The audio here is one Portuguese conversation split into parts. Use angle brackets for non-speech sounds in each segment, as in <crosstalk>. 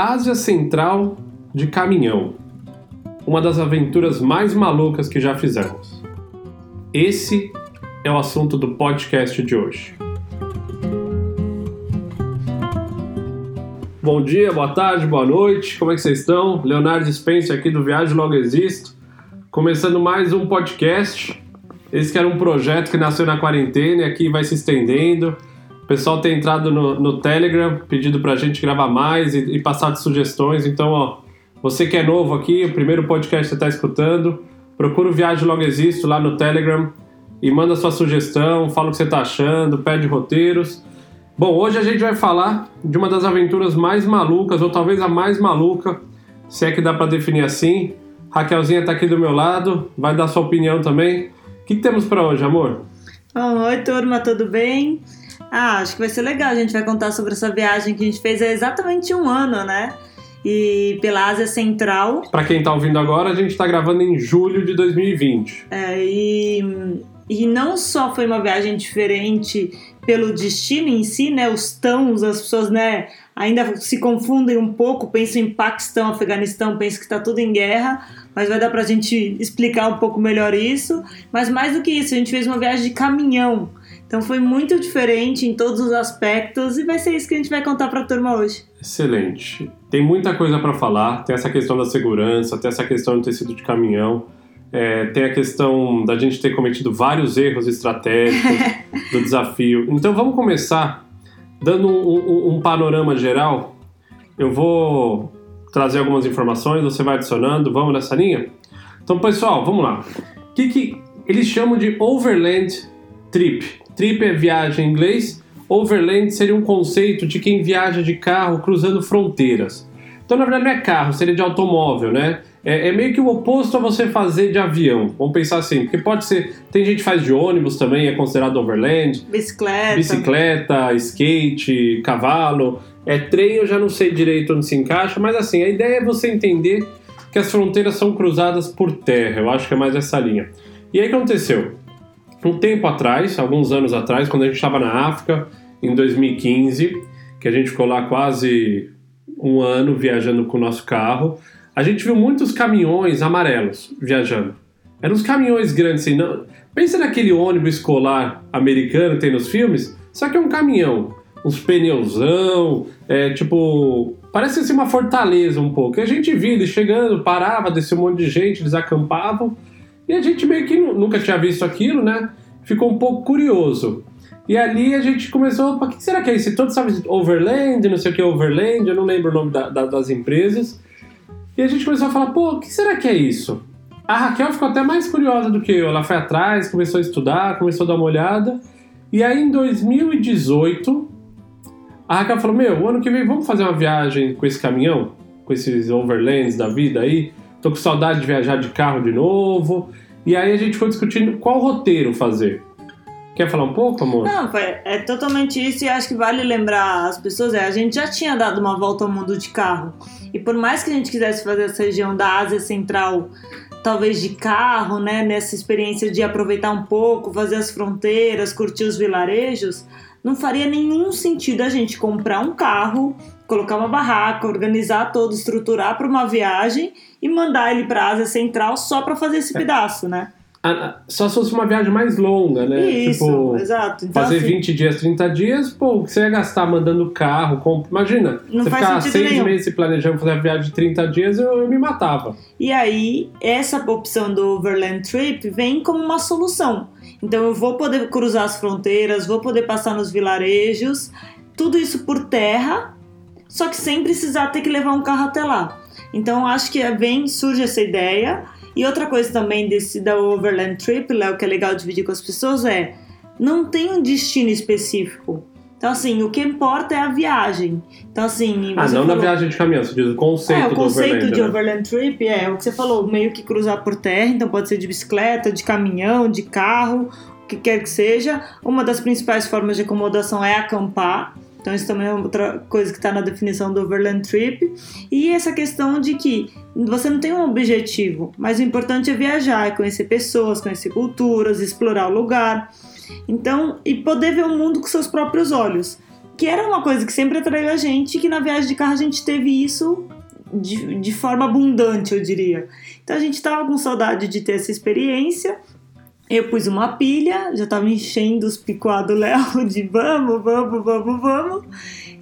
Ásia Central de caminhão. Uma das aventuras mais malucas que já fizemos. Esse é o assunto do podcast de hoje. Bom dia, boa tarde, boa noite, como é que vocês estão? Leonardo Spencer aqui do Viagem Logo Existo, começando mais um podcast. Esse que era um projeto que nasceu na quarentena e aqui vai se estendendo. Pessoal tem entrado no, no Telegram, pedindo pra gente gravar mais e, e passar de sugestões. Então, ó, você que é novo aqui, o primeiro podcast que você está escutando, procura o Viagem Logo Existo lá no Telegram e manda sua sugestão, fala o que você está achando, pede roteiros. Bom, hoje a gente vai falar de uma das aventuras mais malucas, ou talvez a mais maluca, se é que dá para definir assim. Raquelzinha está aqui do meu lado, vai dar sua opinião também. O que, que temos para hoje, amor? oi, turma, tudo bem? Ah, acho que vai ser legal. A gente vai contar sobre essa viagem que a gente fez há exatamente um ano, né? E pela Ásia Central. Para quem está ouvindo agora, a gente está gravando em julho de 2020. É, e, e não só foi uma viagem diferente pelo destino em si, né? Os tãos, as pessoas, né? Ainda se confundem um pouco, pensam em Paquistão, Afeganistão, pensam que está tudo em guerra, mas vai dar para a gente explicar um pouco melhor isso. Mas mais do que isso, a gente fez uma viagem de caminhão. Então foi muito diferente em todos os aspectos e vai ser isso que a gente vai contar para a turma hoje. Excelente. Tem muita coisa para falar. Tem essa questão da segurança, tem essa questão do tecido de caminhão. É, tem a questão da gente ter cometido vários erros estratégicos <laughs> do desafio. Então vamos começar dando um, um, um, panorama geral. Eu vou trazer algumas informações, você vai adicionando, vamos nessa linha? Então, pessoal, vamos lá. O que, que eles chamam de overland trip? Trip é viagem em inglês. Overland seria um conceito de quem viaja de carro cruzando fronteiras. Então, na verdade, não é carro, seria de automóvel, né? É, é, meio que o oposto a você fazer de avião. Vamos pensar assim, porque pode ser. Tem gente que faz de ônibus também, é considerado overland. Bicicleta. Bicicleta, skate, cavalo. É trem, eu já não sei direito onde se encaixa, mas assim, a ideia é você entender que as fronteiras são cruzadas por terra. Eu acho que é mais essa linha. E aí o que aconteceu? Um tempo atrás, alguns anos atrás, quando a gente estava na África, em 2015, que a gente ficou lá quase um ano viajando com o nosso carro, a gente viu muitos caminhões amarelos viajando. Eram uns caminhões grandes, assim, não... pensa naquele ônibus escolar americano que tem nos filmes, só que é um caminhão, uns pneuzão, é, tipo, parece assim uma fortaleza um pouco. E a gente via ele chegando, parava, descia um monte de gente, eles acampavam, e a gente meio que nunca tinha visto aquilo, né? Ficou um pouco curioso. E ali a gente começou, o que será que é isso? Todo sabe Overland, não sei o que é Overland, eu não lembro o nome da, da, das empresas. E a gente começou a falar, pô, o que será que é isso? A Raquel ficou até mais curiosa do que eu. Ela foi atrás, começou a estudar, começou a dar uma olhada. E aí em 2018, a Raquel falou: Meu, o ano que vem vamos fazer uma viagem com esse caminhão, com esses overlands da vida aí. Tô com saudade de viajar de carro de novo. E aí a gente foi discutindo qual roteiro fazer. Quer falar um pouco, amor? Não, é totalmente isso e acho que vale lembrar as pessoas, é, a gente já tinha dado uma volta ao mundo de carro. E por mais que a gente quisesse fazer essa região da Ásia Central, talvez de carro, né, nessa experiência de aproveitar um pouco, fazer as fronteiras, curtir os vilarejos, não faria nenhum sentido a gente comprar um carro, colocar uma barraca, organizar todo, estruturar para uma viagem e mandar ele para a Ásia Central só para fazer esse é. pedaço, né? Só se fosse uma viagem mais longa, né? Isso, tipo, exato. Então, fazer assim, 20 dias, 30 dias, pô, você ia gastar mandando carro, comp... imagina, não você ficar seis nenhum. meses planejando fazer a viagem de 30 dias, eu, eu me matava. E aí, essa opção do Overland Trip vem como uma solução. Então eu vou poder cruzar as fronteiras, vou poder passar nos vilarejos, tudo isso por terra, só que sem precisar ter que levar um carro até lá. Então acho que vem, surge essa ideia. E outra coisa também desse da Overland Trip, Léo, que é legal dividir com as pessoas, é não tem um destino específico. Então, assim, o que importa é a viagem. Então, assim. Ah, não falou... na viagem de caminhão, você diz o conceito É, o conceito overland, de né? Overland Trip é o que você falou, meio que cruzar por terra, então pode ser de bicicleta, de caminhão, de carro, o que quer que seja. Uma das principais formas de acomodação é acampar. Então, isso também é outra coisa que está na definição do Overland Trip. E essa questão de que você não tem um objetivo, mas o importante é viajar, é conhecer pessoas, conhecer culturas, explorar o lugar. Então, e poder ver o mundo com seus próprios olhos. que era uma coisa que sempre atraiu a gente, que na viagem de carro a gente teve isso de, de forma abundante, eu diria. Então a gente estava com saudade de ter essa experiência. Eu pus uma pilha, já estava enchendo os picuá do Léo <laughs> de vamos, vamos, vamos, vamos.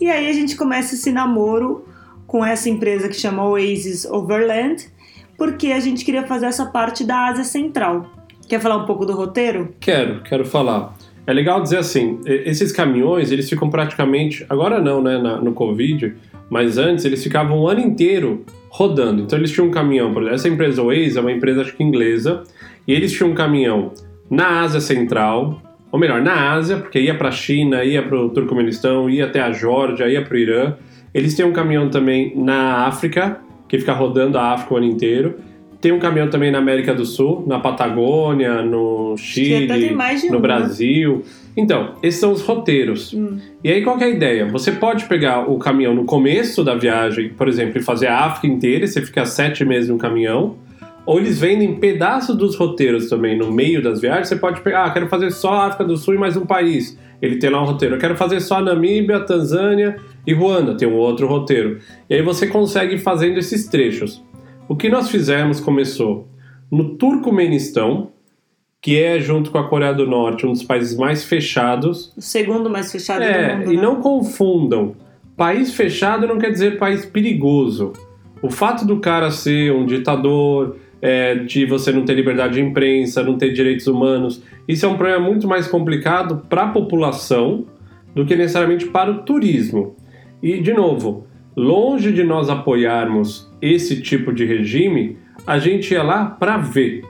E aí a gente começa esse namoro com essa empresa que chama Oasis Overland, porque a gente queria fazer essa parte da Ásia Central. Quer falar um pouco do roteiro? Quero, quero falar. É legal dizer assim, esses caminhões, eles ficam praticamente, agora não, né, no Covid, mas antes eles ficavam o ano inteiro rodando. Então eles tinham um caminhão, por exemplo, essa empresa Waze é uma empresa acho que inglesa, e eles tinham um caminhão na Ásia Central, ou melhor, na Ásia, porque ia para a China, ia para o Turcomenistão, ia até a Geórgia, ia para o Irã. Eles têm um caminhão também na África, que fica rodando a África o ano inteiro. Tem um caminhão também na América do Sul, na Patagônia, no Chile, no um, Brasil. Né? Então, esses são os roteiros. Hum. E aí, qual é a ideia? Você pode pegar o caminhão no começo da viagem, por exemplo, e fazer a África inteira, e você fica sete meses no caminhão. Ou eles vendem pedaços dos roteiros também no meio das viagens. Você pode pegar, ah, quero fazer só a África do Sul e mais um país. Ele tem lá um roteiro. Eu quero fazer só a Namíbia, Tanzânia e Ruanda. Tem um outro roteiro. E aí você consegue ir fazendo esses trechos. O que nós fizemos começou no Turcomenistão, que é, junto com a Coreia do Norte, um dos países mais fechados. O segundo mais fechado é, do mundo. E né? não confundam. País fechado não quer dizer país perigoso. O fato do cara ser um ditador, é, de você não ter liberdade de imprensa, não ter direitos humanos, isso é um problema muito mais complicado para a população do que necessariamente para o turismo. E, de novo, longe de nós apoiarmos esse tipo de regime, a gente ia lá para ver,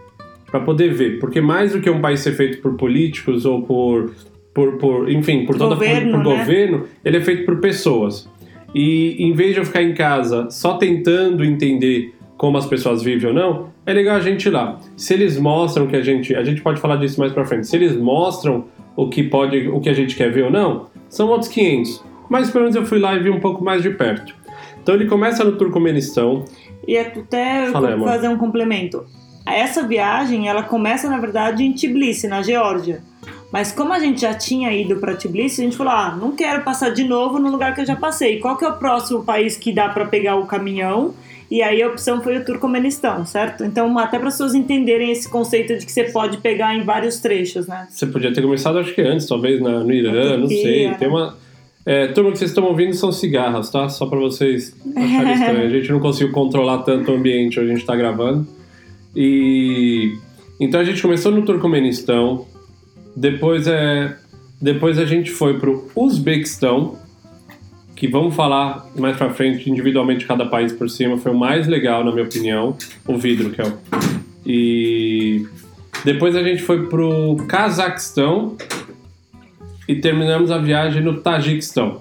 para poder ver, porque mais do que um país ser feito por políticos ou por, por, por enfim, por todo governo, por, por né? governo, ele é feito por pessoas. E em vez de eu ficar em casa só tentando entender como as pessoas vivem ou não, é legal a gente ir lá. Se eles mostram que a gente, a gente pode falar disso mais para frente. Se eles mostram o que pode, o que a gente quer ver ou não, são outros 500. Mas pelo menos eu fui lá e vi um pouco mais de perto. Então ele começa no Turcomenistão. E até Fala, fazer um complemento. Essa viagem, ela começa na verdade em Tbilisi, na Geórgia. Mas como a gente já tinha ido para Tbilisi, a gente falou: "Ah, não quero passar de novo no lugar que eu já passei. Qual que é o próximo país que dá para pegar o caminhão?" E aí a opção foi o Turcomenistão, certo? Então, até para as pessoas entenderem esse conceito de que você pode pegar em vários trechos, né? Você podia ter começado, acho que antes, talvez na, no Irã, não sei. Tem uma é, turma, que vocês estão ouvindo são cigarras, tá? Só para vocês acharem estranho. A gente não conseguiu controlar tanto o ambiente onde a gente está gravando. E então a gente começou no Turcomenistão, depois é depois a gente foi para o Uzbequistão, que vamos falar mais para frente individualmente cada país por cima, foi o mais legal na minha opinião, o vidro que é o e depois a gente foi pro Cazaquistão, e terminamos a viagem no Tajiquistão.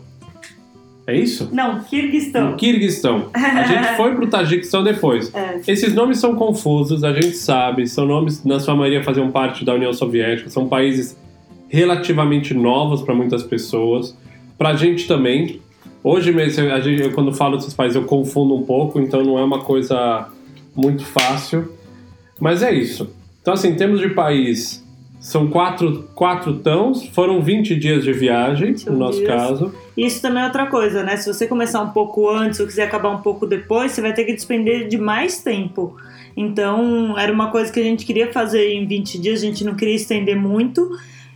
É isso? Não, Kirguistão. No Kirguistão. A gente <laughs> foi pro Tajiquistão depois. É. Esses nomes são confusos, a gente sabe, são nomes, na sua maioria, faziam parte da União Soviética, são países relativamente novos para muitas pessoas. Pra gente também. Hoje mesmo, a gente, quando falo desses países, eu confundo um pouco, então não é uma coisa muito fácil. Mas é isso. Então, assim, em termos de país, são quatro, quatro tãos, foram 20 dias de viagem, no nosso dias. caso. Isso também é outra coisa, né? Se você começar um pouco antes ou quiser acabar um pouco depois, você vai ter que despender de mais tempo. Então, era uma coisa que a gente queria fazer em 20 dias, a gente não queria estender muito.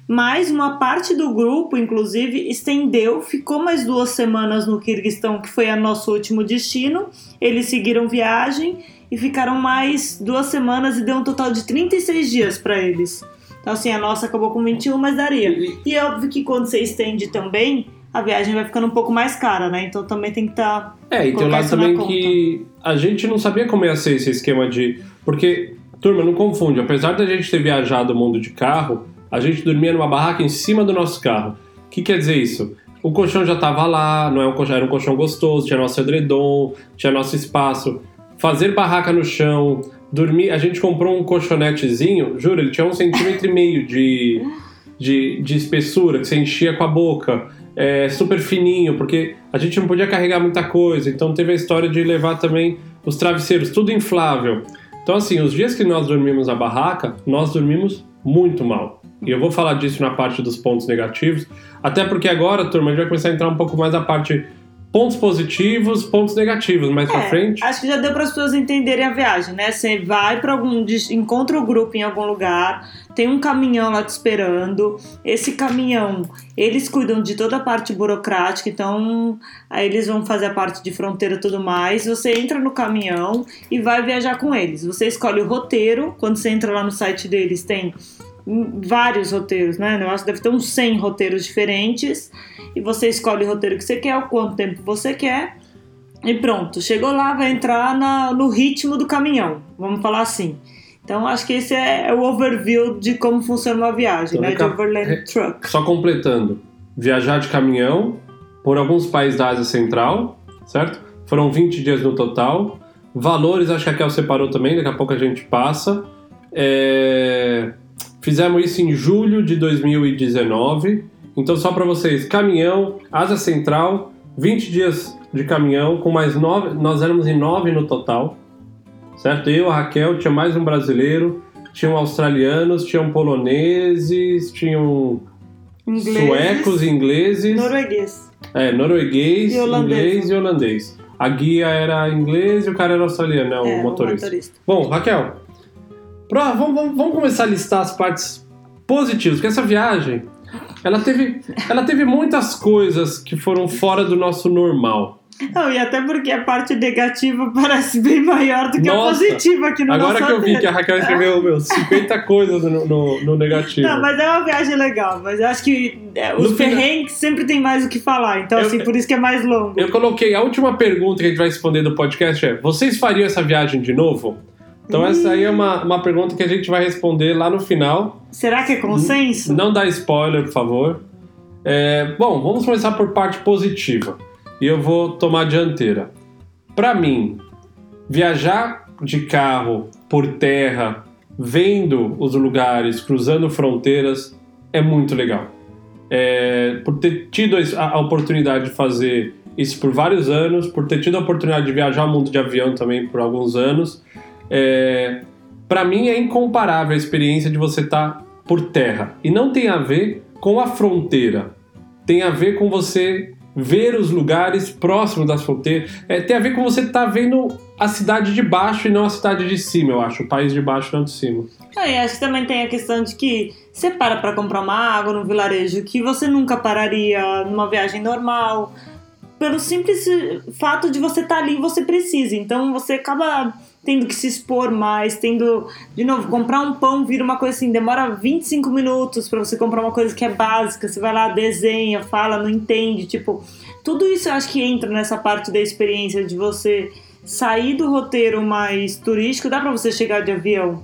Mas uma parte do grupo, inclusive, estendeu, ficou mais duas semanas no Kirguistão, que foi a nosso último destino. Eles seguiram viagem e ficaram mais duas semanas e deu um total de 36 dias para eles. Então, assim, a nossa acabou com 21, mas daria. E é óbvio que quando você estende também, a viagem vai ficando um pouco mais cara, né? Então também tem que estar. Tá, é, e tem o lado também que a gente não sabia como ia ser esse esquema de. Porque, turma, não confunde. Apesar da gente ter viajado o mundo de carro, a gente dormia numa barraca em cima do nosso carro. O que quer dizer isso? O colchão já estava lá, não é um colchão, era um colchão gostoso, tinha nosso edredom, tinha nosso espaço. Fazer barraca no chão, dormir. A gente comprou um colchonetezinho, juro, ele tinha um centímetro e meio de, de, de espessura, que você enchia com a boca. É, super fininho, porque a gente não podia carregar muita coisa, então teve a história de levar também os travesseiros, tudo inflável. Então, assim, os dias que nós dormimos na barraca, nós dormimos muito mal. E eu vou falar disso na parte dos pontos negativos, até porque agora, turma, a gente vai começar a entrar um pouco mais na parte pontos positivos, pontos negativos mais É, pra frente. Acho que já deu para as pessoas entenderem a viagem, né? Você vai para algum. encontra o grupo em algum lugar, tem um caminhão lá te esperando. Esse caminhão, eles cuidam de toda a parte burocrática, então aí eles vão fazer a parte de fronteira e tudo mais. Você entra no caminhão e vai viajar com eles. Você escolhe o roteiro, quando você entra lá no site deles, tem vários roteiros, né? Eu acho que deve ter uns 100 roteiros diferentes. E você escolhe o roteiro que você quer, o quanto tempo você quer. E pronto, chegou lá, vai entrar na- no ritmo do caminhão, vamos falar assim. Então acho que esse é, é o overview de como funciona uma viagem, Então, né? De overland é- truck. Só completando, viajar de caminhão por alguns países da Ásia Central, certo? Foram 20 dias no total. Valores, acho que a Kel separou também, daqui a pouco a gente passa. É, Fizemos isso em julho de 2019. Então, só para vocês, caminhão, Ásia Central, 20 dias de caminhão, com mais nove. Nós éramos em nove no total, certo? Eu, a Raquel, tinha mais um brasileiro, tinham australianos, tinham poloneses, tinham Ingleses, suecos, ingleses, norueguês. é, norueguês, E holandês. inglês e holandês. A guia era inglês e o cara era australiano, né, o é, motorista. O motorista. Bom, Raquel, pro- vamos, vamos- vamos começar a listar as partes positivas, porque essa viagem, ela teve, ela teve muitas coisas que foram fora do nosso normal. Não, e até porque a parte negativa parece bem maior do que Nossa, a positiva aqui no Agora que eu vi que a Raquel escreveu, meu, 50 coisas no, no- no negativo. Não, mas é uma viagem legal, mas eu acho que é, os No final- perrengues sempre tem mais o que falar, então Eu- assim, por isso que é mais longo. Eu coloquei a última pergunta que a gente vai responder do podcast é: vocês fariam essa viagem de novo? Então essa aí é uma, uma pergunta que a gente vai responder lá no final. Será que é consenso? Não dá spoiler, por favor. É, bom, vamos começar por parte positiva. E eu vou tomar a dianteira. Para mim, viajar de carro por terra, vendo os lugares, cruzando fronteiras, é muito legal. É, por ter tido a a oportunidade de fazer isso por vários anos, por ter tido a oportunidade de viajar o mundo de avião também por alguns anos, é, para mim é incomparável a experiência de você estar por terra. E não tem a ver com a fronteira, tem a ver com você ver os lugares próximos das fronteiras, é, tem a ver com você estar vendo a cidade de baixo e não a cidade de cima, eu acho, o país de baixo não de cima. Ah, e acho que também tem a questão de que você para pra comprar uma água no vilarejo que você nunca pararia numa viagem normal. Pelo simples fato de você estar ali, você precisa. Então você acaba tendo que se expor mais, tendo, de novo, comprar um pão vira uma coisa assim, demora 25 minutos pra você comprar uma coisa que é básica, você vai lá, desenha, fala, não entende, tipo, tudo isso eu acho que entra nessa parte da experiência de você sair do roteiro mais turístico, dá pra você chegar de avião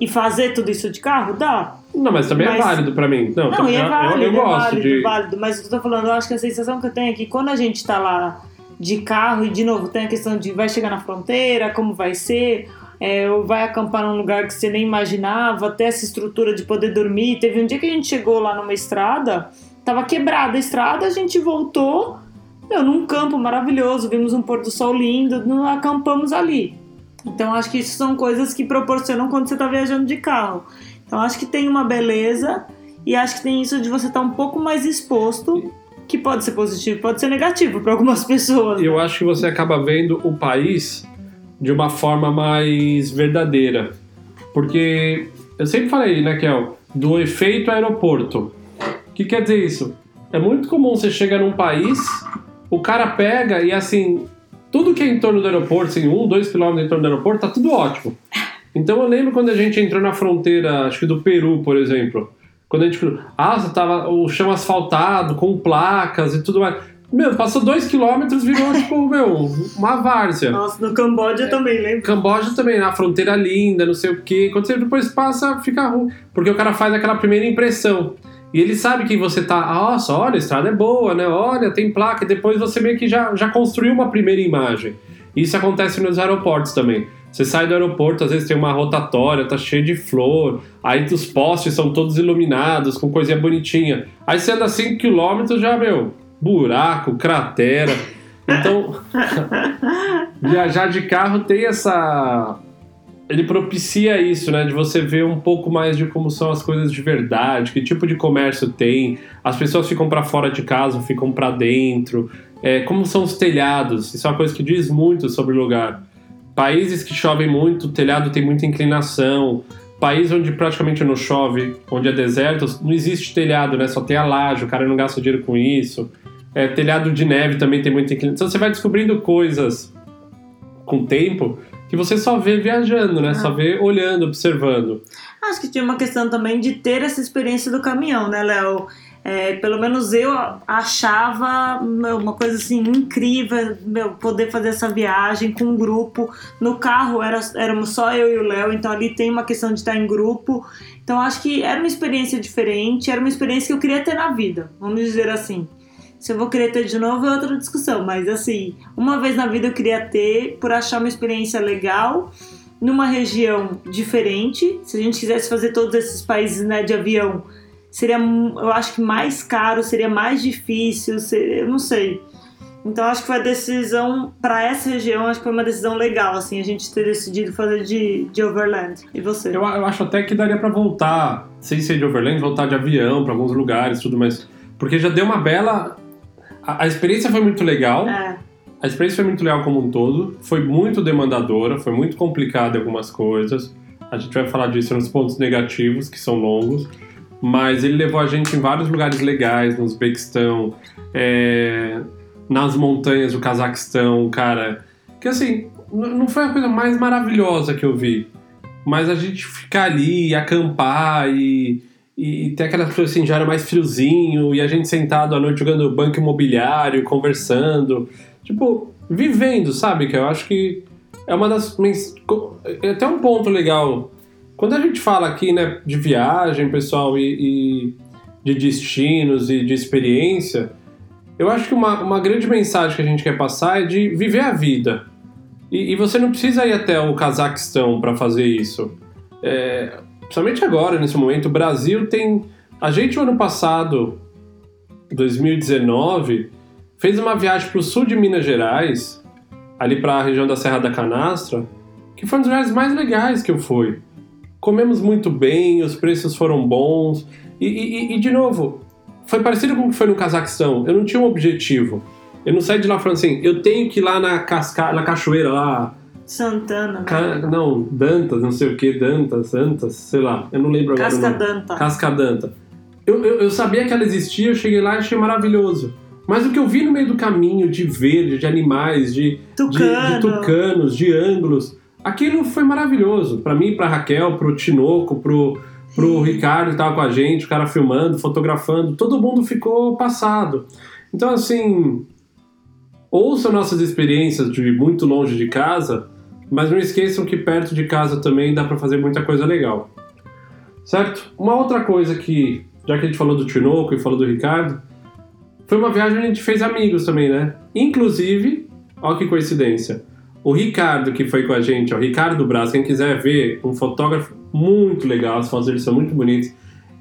e fazer tudo isso de carro? Dá. Não, mas também Mas- é válido pra mim. Não, Não, e é eu- válido, eu, é gosto válido, de. é válido. Mas eu tô falando, eu acho que a sensação que eu tenho é que quando a gente tá lá de carro, e de novo, tem a questão de vai chegar na fronteira, como vai ser, é, ou vai acampar num lugar que você nem imaginava, ter essa estrutura de poder dormir. Teve um dia que a gente chegou lá numa estrada, tava quebrada a estrada, a gente voltou, meu, num campo maravilhoso, vimos um pôr do sol lindo, acampamos ali. Então acho que isso são coisas que proporcionam quando você tá viajando de carro. Então acho que tem uma beleza e acho que tem isso de você estar um pouco mais exposto, que pode ser positivo, pode ser negativo para algumas pessoas. Eu acho que você acaba vendo o país de uma forma mais verdadeira. Porque eu sempre falei, né, Kel, do efeito aeroporto. O que quer dizer isso? É muito comum você chegar num país, o cara pega e assim, tudo que é em torno do aeroporto, assim, um, dois quilômetros em torno do aeroporto, tá tudo ótimo. Então eu lembro quando a gente entrou na fronteira, acho que do Peru, por exemplo. Quando a gente. Ah, você tava o chão asfaltado, com placas e tudo mais. Meu, passou dois quilômetros, virou, tipo, <laughs> meu, uma várzea. Nossa, no Camboja também, lembra? Camboja também, a fronteira linda, não sei o quê. Quando você depois passa, fica ruim. Porque o cara faz aquela primeira impressão. E ele sabe que você tá, nossa, olha, a estrada é boa, né? Olha, tem placa. E depois você meio que já, já construiu uma primeira imagem. Isso acontece nos aeroportos também. Você sai do aeroporto, às vezes tem uma rotatória, tá cheio de flor, aí os postes são todos iluminados, com coisinha bonitinha. Aí você anda 5km, já, meu, buraco, cratera. Então, <laughs> viajar de carro tem essa ele propicia isso, né? De você ver um pouco mais de como são as coisas de verdade, que tipo de comércio tem, as pessoas ficam para fora de casa, ficam para dentro, é, como são os telhados, isso é uma coisa que diz muito sobre o lugar. Países que chovem muito, o telhado tem muita inclinação. País onde praticamente não chove, onde é deserto, não existe telhado, né? Só tem a laje, o cara não gasta dinheiro com isso. É, telhado de neve também tem muita inclinação. Então você vai descobrindo coisas com o tempo que você só vê viajando, né? Ah. Só vê olhando, observando. Acho que tinha uma questão também de ter essa experiência do caminhão, né, Léo? É, pelo menos eu achava meu, uma coisa assim incrível meu, poder fazer essa viagem com um grupo. No carro era, éramos só eu e o Léo, então ali tem uma questão de estar em grupo. Então acho que era uma experiência diferente, era uma experiência que eu queria ter na vida, vamos dizer assim. Se eu vou querer ter de novo é outra discussão, mas assim, uma vez na vida eu queria ter por achar uma experiência legal numa região diferente. Se a gente quisesse fazer todos esses países né, de avião, seria, eu acho que mais caro, seria mais difícil, seria, eu não sei. Então acho que foi a decisão para essa região, acho que foi uma decisão legal, assim, a gente ter decidido fazer de, de Overland. E você? Eu, eu acho até que daria para voltar, sem ser de Overland, voltar de avião para alguns lugares, tudo mais, porque já deu uma bela a, a experiência foi muito legal. É. A experiência foi muito legal como um todo. Foi muito demandadora, foi muito complicada algumas coisas. A gente vai falar disso nos pontos negativos, que são longos. Mas ele levou a gente em vários lugares legais, no Uzbequistão, é, nas montanhas do Cazaquistão, cara. Que assim, não foi a coisa mais maravilhosa que eu vi. Mas a gente ficar ali, acampar e e tem aquelas pessoas assim, já era mais friozinho, e a gente sentado à noite jogando banco imobiliário, conversando. Tipo, vivendo, sabe? Que eu acho que é uma das. É até um ponto legal. Quando a gente fala aqui, né, de viagem, pessoal, e, e de destinos e de experiência, eu acho que uma, uma grande mensagem que a gente quer passar é de viver a vida. E, e você não precisa ir até o Cazaquistão para fazer isso. É, principalmente agora, nesse momento, o Brasil tem. A gente, o ano passado, 2019, fez uma viagem para o sul de Minas Gerais, ali para a região da Serra da Canastra, que foi um dos lugares mais legais que eu fui. Comemos muito bem, os preços foram bons. E, e, e, de novo, foi parecido com o que foi no Cazaquistão. Eu não tinha um objetivo. Eu não saí de lá falando assim, eu tenho que ir lá na, casca na cachoeira lá Santana. Ca... Não, Dantas, não sei o que, Dantas, Dantas, sei lá, eu não lembro agora. Cascadanta. Cascadanta. Eu, eu, eu sabia que ela existia, eu cheguei lá e achei maravilhoso. Mas o que eu vi no meio do caminho de verde, de animais, de, Tucano. de, de tucanos, de ângulos, aquilo foi maravilhoso. para mim, para Raquel, pro Tinoco, pro, pro Ricardo que tava com a gente, o cara filmando, fotografando, todo mundo ficou passado. Então, assim, ouçam nossas experiências de muito longe de casa mas não esqueçam que perto de casa também dá para fazer muita coisa legal. Certo? Uma outra coisa que, já que a gente falou do Tinoco e falou do Ricardo, foi uma viagem onde a gente fez amigos também, né? Inclusive, olha que coincidência. O Ricardo que foi com a gente, o Ricardo Braz, quem quiser ver, um fotógrafo muito legal, as fotos dele são muito bonitas,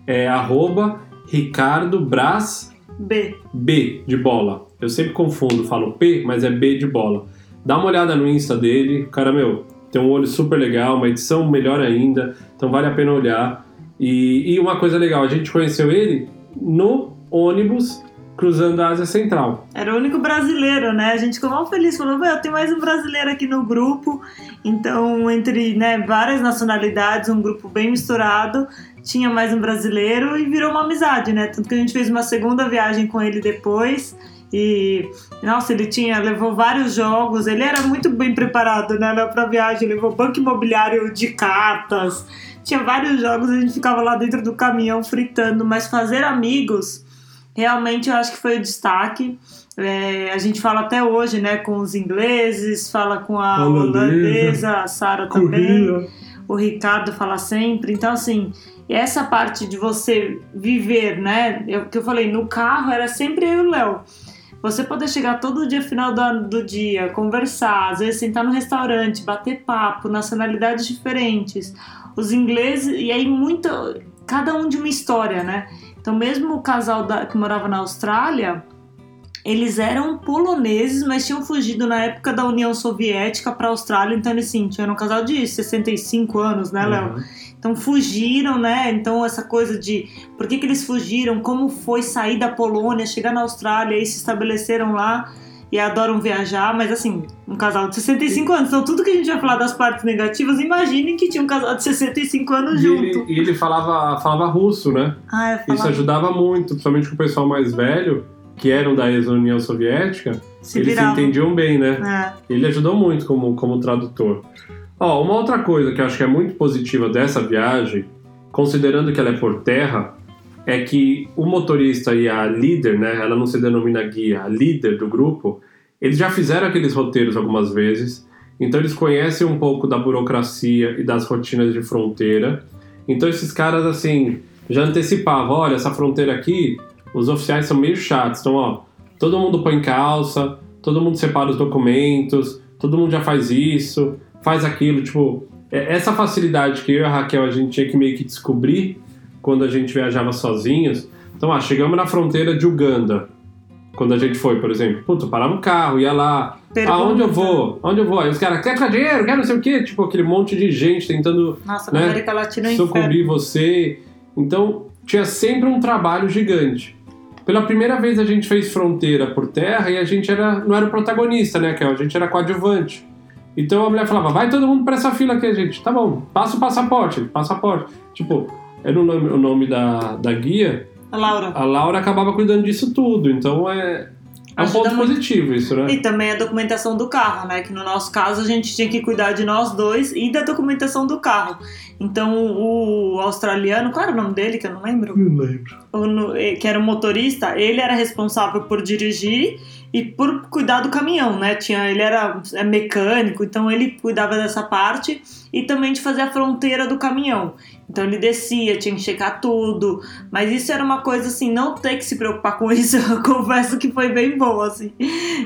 é arroba Ricardo Braz B. B de bola. Eu sempre confundo, falo P, mas é B de bola. Dá uma olhada no Insta dele, cara, meu, tem um olho super legal, uma edição melhor ainda, então vale a pena olhar. E, e uma coisa legal, a gente conheceu ele no ônibus cruzando a Ásia Central. Era o único brasileiro, né? A gente ficou mal feliz, falou, meu, tem mais um brasileiro aqui no grupo. Então, entre né, várias nacionalidades, um grupo bem misturado, tinha mais um brasileiro e virou uma amizade, né? Tanto que a gente fez uma segunda viagem com ele depois. E, nossa, ele tinha, levou vários jogos, ele era muito bem preparado, né, pra viagem, levou banco imobiliário de cartas, tinha vários jogos, a gente ficava lá dentro do caminhão fritando, mas fazer amigos, realmente eu acho que foi o destaque. É, a gente fala até hoje, né, com os ingleses, fala com a holandesa, a Sara também, o Ricardo fala sempre, então assim, essa parte de você viver, né, o que eu falei, no carro era sempre eu e o Léo. Você poder chegar todo dia, final do, do dia, conversar, às vezes sentar no restaurante, bater papo, nacionalidades diferentes, os ingleses, e aí muito. cada um de uma história, né? Então, mesmo o casal da, que morava na Austrália, eles eram poloneses, mas tinham fugido na época da União Soviética para a Austrália, então eles sim, tinham um casal de 65 anos, né, Léo? Uhum. Então fugiram, né? Então essa coisa de por que, que eles fugiram, como foi sair da Polônia, chegar na Austrália e se estabeleceram lá e adoram viajar, mas assim, um casal de 65 anos. Então tudo que a gente vai falar das partes negativas, imaginem que tinha um casal de 65 anos E junto. ele, e ele falava, falava russo, né? Ah, eu Isso falava, ajudava muito, principalmente com o pessoal mais velho, que eram da ex-União Soviética, se eles se entendiam bem, né? É. Ele ajudou muito como, como tradutor. Ó, uma outra coisa que eu acho que é muito positiva dessa viagem, considerando que ela é por terra, é que o motorista e a líder, né? Ela não se denomina guia, a líder do grupo, eles já fizeram aqueles roteiros algumas vezes, então eles conhecem um pouco da burocracia e das rotinas de fronteira. Então esses caras, assim, já antecipavam, olha, essa fronteira aqui, os oficiais são meio chatos, então, ó, todo mundo põe calça, todo mundo separa os documentos, todo mundo já faz isso, faz aquilo, tipo, é- essa facilidade que eu e a Raquel a gente tinha que meio que descobrir quando a gente viajava sozinhos. Então, ah, chegamos na fronteira de Uganda, quando a gente foi, por exemplo, puta, parava o carro, ia lá, Pergunta. aonde eu vou? Aonde eu vou? Aí os caras, quer dinheiro? Quer não sei o quê? Tipo, aquele monte de gente tentando Nossa, né, América Latina é um inferno. sucumbir você. Então, tinha sempre um trabalho gigante. Pela primeira vez a gente fez fronteira por terra e a gente era, não era o protagonista, né, Kel? A gente era coadjuvante. Então a mulher falava, vai todo mundo pra essa fila aqui, gente. Tá bom, passa o passaporte, passaporte. Tipo, era o nome, o nome da, da guia. A Laura. A Laura acabava cuidando disso tudo. Então é, é um Ajuda ponto muito. positivo isso, né? E também a documentação do carro, né? Que no nosso caso a gente tinha que cuidar de nós dois e da documentação do carro. Então o australiano, qual era o nome dele que eu não lembro? Não lembro. O eh, que era o motorista, ele era responsável por dirigir e por cuidar do caminhão, né? Tinha, ele era é, mecânico, então ele cuidava dessa parte e também de fazer a fronteira do caminhão. Então ele descia, tinha que checar tudo, mas isso era uma coisa assim, não ter que se preocupar com <laughs> isso, eu confesso que foi bem bom, assim,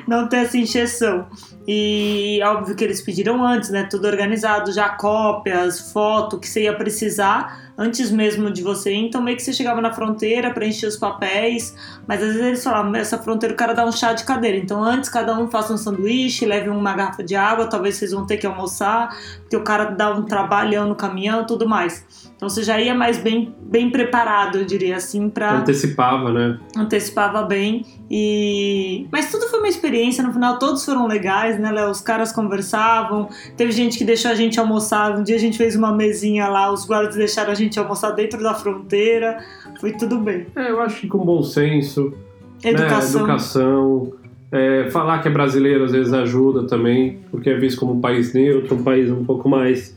não ter essa injeção. E óbvio que eles pediram antes, né? Tudo organizado, já cópias, foto que você ia precisar antes mesmo de você ir. Então meio que você chegava na fronteira, preenchia os papéis, mas às vezes eles falavam, essa fronteira o cara dá um chá de cadeira. Então antes cada um faça um sanduíche, leve uma garrafa de água, talvez vocês vão ter que almoçar, porque o cara dá um trabalhão no caminhão, tudo mais. Então você já ia mais bem, bem preparado, eu diria assim, para Antecipava, né? antecipava bem e mas tudo foi uma experiência no final todos foram legais né Léo? os caras conversavam teve gente que deixou a gente almoçar um dia a gente fez uma mesinha lá os guardas deixaram a gente almoçar dentro da fronteira foi tudo bem É, eu acho que com bom senso, educação, Né, educação. É, falar que é brasileiro às vezes ajuda também, porque é visto como um país neutro, um país um pouco mais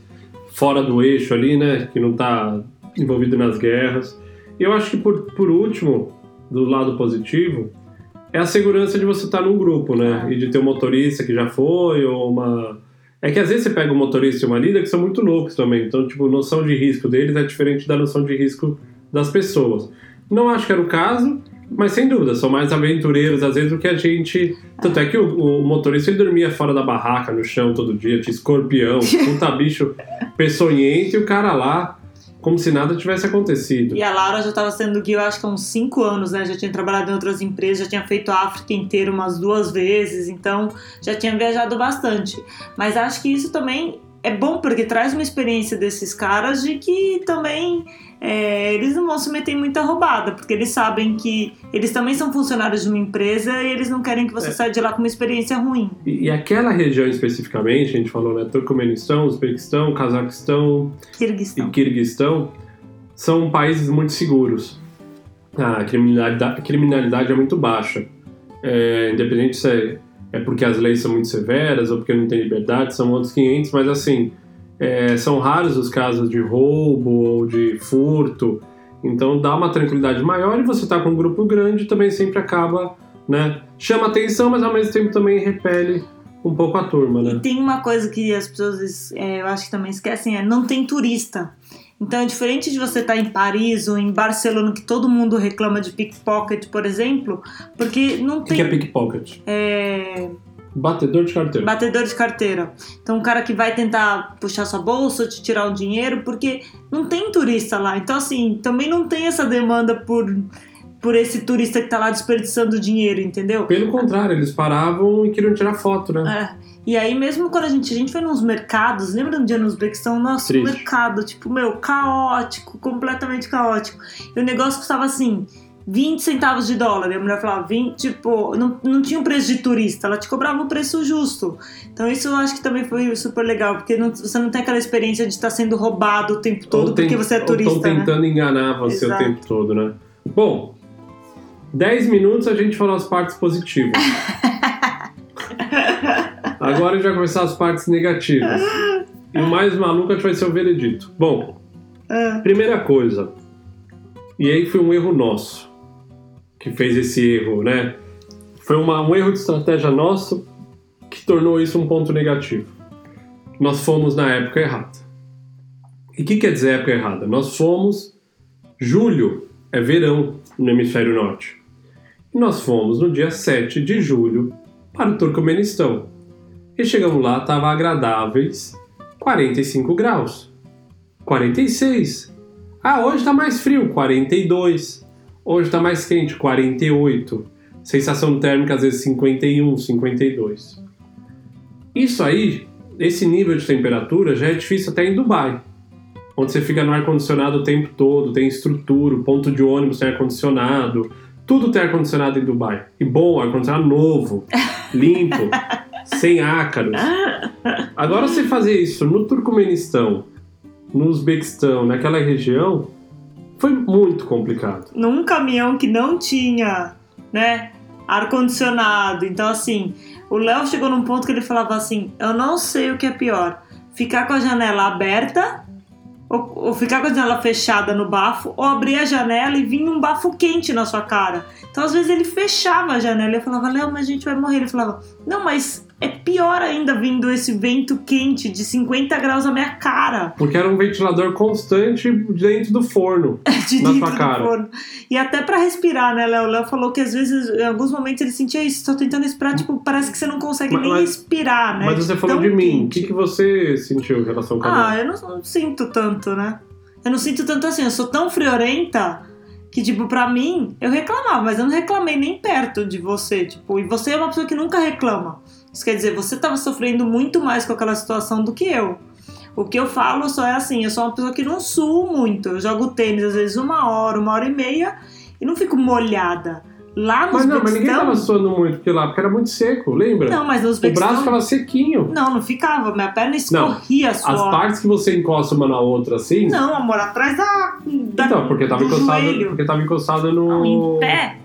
fora do eixo ali, né? Que não está envolvido nas guerras. E eu acho que por, por último, do lado positivo, é a segurança de você estar num grupo, né? E de ter um motorista que já foi, ou uma. É que às vezes você pega um motorista e uma líder que são muito loucos também. Então, tipo, noção de risco deles é diferente da noção de risco das pessoas. Não acho que era o caso, mas sem dúvida, são mais aventureiros às vezes do que a gente. Tanto é que o, o motorista ele dormia fora da barraca, no chão todo dia, tinha escorpião, <laughs> puta bicho peçonhento e o cara lá, como se nada tivesse acontecido. e a Laura já estava sendo guia, eu acho que há uns 5 anos, né? Já tinha trabalhado em outras empresas, já tinha feito a África inteira umas duas vezes, então já tinha viajado bastante. Mas acho que isso também é bom porque traz uma experiência desses caras de que também é, eles não vão se meter em muita roubada, porque eles sabem que eles também são funcionários de uma empresa e eles não querem que você É. saia de lá com uma experiência ruim. E, e aquela região especificamente, a gente falou, né? Turcomenistão, Uzbequistão, Cazaquistão, e Kirguistão. São países muito seguros. A criminalidade, a criminalidade é muito baixa. É, independente se é, é porque as leis são muito severas ou porque não tem liberdade, são outros 500, mas assim, é, são raros os casos de roubo ou de furto. Então dá uma tranquilidade maior e você tá com um grupo grande também sempre acaba, né? Chama atenção, mas ao mesmo tempo também repele um pouco a turma, E né? tem uma coisa que as pessoas, é, eu acho que também esquecem, é não tem turista. Então é diferente de você estar em Paris ou em Barcelona, que todo mundo reclama de pickpocket, por exemplo, porque não O tem que é pickpocket? é, Batedor de carteira. batedor de carteira. Então um cara que vai tentar puxar sua bolsa te tirar o dinheiro, porque não tem turista lá. Então assim, também não tem essa demanda por por esse turista que tá lá desperdiçando dinheiro, entendeu? Pelo contrário, eles paravam e queriam tirar foto, né? É. E aí, mesmo quando a gente, a gente foi nos mercados, lembra um dia no Uzbequistão? Nosso Triste. mercado, tipo, meu, caótico, completamente caótico. E o negócio custava assim, 20 centavos de dólar. E a mulher falava 20, tipo, não, não tinha um preço de turista, ela te cobrava o preço justo. Então, isso eu acho que também foi super legal, porque não- você não tem aquela experiência de estar sendo roubado o tempo todo tem- porque você é turista. Estão né? tentando enganar você Exato. o tempo todo, né? Bom, 10 minutos a gente falou as partes positivas. <laughs> Agora a gente vai começar as partes negativas. E o mais maluco a gente vai ser o veredito. Bom, É. primeira coisa. E aí foi um erro nosso que fez esse erro, né? Foi uma- um erro de estratégia nosso que tornou isso um ponto negativo. Nós fomos na época errada. E o que quer dizer época errada? Nós fomos. Julho é verão no hemisfério norte. E nós fomos no dia 7 de julho para o Turcomenistão. E chegamos lá, estava agradáveis 45 graus. 46. Ah, hoje está mais frio, 42. Hoje está mais quente, 48. Sensação térmica às vezes 51, 52. Isso aí, esse nível de temperatura já é difícil até em Dubai onde você fica no ar-condicionado o tempo todo, tem estrutura, ponto de ônibus tem ar-condicionado, tudo tem ar-condicionado em Dubai. E bom, ar-condicionado novo, <laughs> limpo, sem ácaros. Agora você fazer isso no Turcomenistão, no Uzbequistão, naquela região, foi muito complicado. num caminhão que não tinha, né, ar-condicionado. Então, assim, o Léo chegou num ponto que ele falava assim: eu não sei o que é pior, ficar com a janela aberta. Ou, ou ficar com a janela fechada no bafo, ou abrir a janela e vir um bafo quente na sua cara. Então, às vezes, ele fechava a janela e eu falava, Léo, mas a gente vai morrer. Ele falava, não, mas é pior ainda vindo esse vento quente de 50 graus na minha cara. Porque era um ventilador constante dentro do forno. <laughs> de Na dentro sua do cara. forno. E até pra respirar, né, Léo? O Léo falou que às vezes, em alguns momentos, ele sentia isso. Tô tentando respirar, tipo, parece que você não consegue Mas- nem mas- respirar, né? Mas você falou Tão de mim. O que, que você sentiu em relação com a Ah, eu não, não sinto tanto, né? Eu não sinto tanto assim. Eu sou tão friorenta que, tipo, pra mim, eu reclamava, mas eu não reclamei nem perto de você. Tipo, e você é uma pessoa que nunca reclama. Isso quer dizer, você tava sofrendo muito mais com aquela situação do que eu. O que eu falo só é assim, eu sou uma pessoa que não suo muito. Eu jogo tênis às vezes uma hora, uma hora e meia e não fico molhada. Lá no Mas não, mas ninguém Uzbequistão- tava suando muito porque lá, porque era muito seco, lembra? Não, mas no o Uzbequistão... braço ficava sequinho. Não, não ficava. Minha perna escorria As suor. partes que você encosta uma na outra assim. Não, amor, atrás da. da então, porque tava do encostada, joelho. porque tava encostada no. Não, em pé.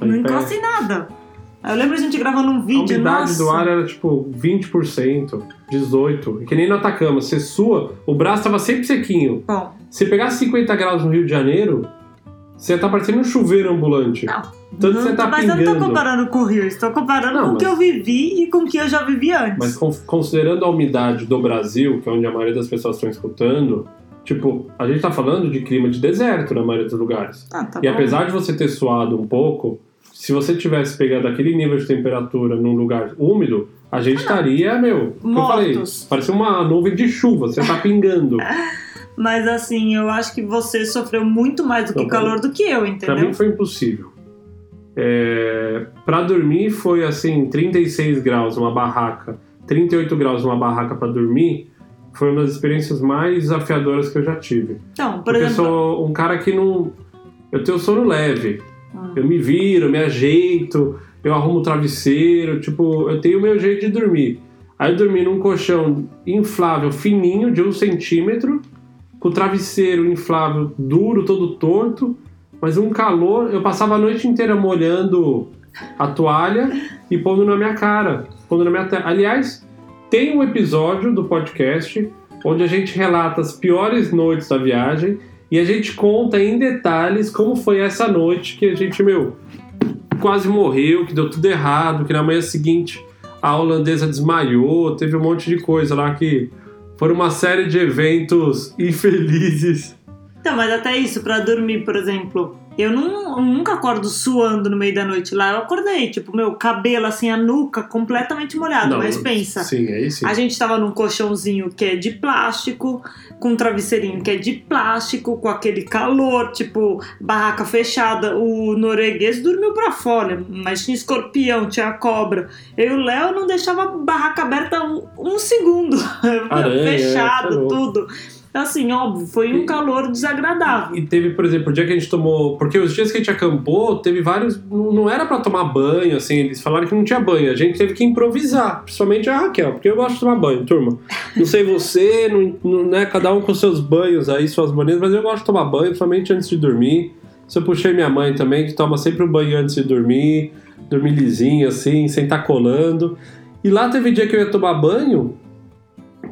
Em não pé. encosta em nada. Eu lembro a gente gravando um A vídeo. umidade nossa, do ar era tipo 20%, 18%. E que nem no Atacama, você sua, o braço tava sempre sequinho. Bom, Se pegasse 50 graus no Rio de Janeiro, você tá parecendo um chuveiro ambulante. Não. Tanto não, você tá mas eu não tô pingando. comparando com o Rio, estou comparando Não, com o que eu vivi e com o que eu já vivi antes. Mas con- considerando a umidade do Brasil, que é onde a maioria das pessoas estão escutando, tipo, a gente tá falando de clima de deserto na maioria dos lugares. Ah, tá E bom. apesar de você ter suado um pouco, se você tivesse pegado aquele nível de temperatura num lugar úmido, a gente estaria, meu, o que eu falei, parecia uma nuvem de chuva, você tá pingando. <laughs> Mas assim, eu acho que você sofreu muito mais do que o pra calor do que eu, Pra entendeu? mim foi impossível. É, para dormir foi assim, 36 graus numa barraca, 38 graus numa barraca pra dormir, foi uma das experiências mais desafiadoras que eu já tive. Então, por Porque eu exemplo. sou um cara que não. Eu tenho sono leve. Hum. Eu me viro, me ajeito, eu arrumo o travesseiro, tipo, eu tenho o meu jeito de dormir. Aí eu dormi num colchão inflável fininho, de um centímetro, com o travesseiro inflável duro, todo torto, mas um calor. Eu passava a noite inteira molhando a toalha e pondo na minha cara, pondo na minha tela. Aliás, tem um episódio do podcast onde a gente relata as piores noites da viagem e a gente conta em detalhes como foi essa noite que a gente, meu, quase morreu, que deu tudo errado, que na manhã seguinte a holandesa desmaiou, teve um monte de coisa lá que foram uma série de eventos <laughs> infelizes. Então, mas até isso, pra dormir, por exemplo, Eu não, eu nunca acordo suando no meio da noite lá. Eu acordei, tipo, meu cabelo, assim, a nuca completamente molhado. Não, mas pensa, Sim, aí sim. a gente tava num colchãozinho que é de plástico, com um travesseirinho que é de plástico, com aquele calor, tipo, barraca fechada. O norueguês dormiu pra fora, mas tinha escorpião, tinha cobra. Eu e o Léo não deixava a barraca aberta um, um segundo. Aranha, <laughs> Fechado, é, foi louco. tudo. Assim, óbvio, foi um E- calor desagradável. E teve, por exemplo, o dia que a gente tomou. Porque os dias que a gente acampou, teve vários. Não era pra tomar banho, assim, eles falaram que não tinha banho. A gente teve que improvisar, principalmente a Raquel, porque eu gosto de tomar banho, turma. Não sei você, não, não- né, cada um com seus banhos aí, suas maneiras, mas eu gosto de tomar banho, principalmente antes de dormir. Se eu puxei minha mãe também, que toma sempre um banho antes de dormir, dormir lisinho, assim, sem estar colando. E lá teve dia que eu ia tomar banho,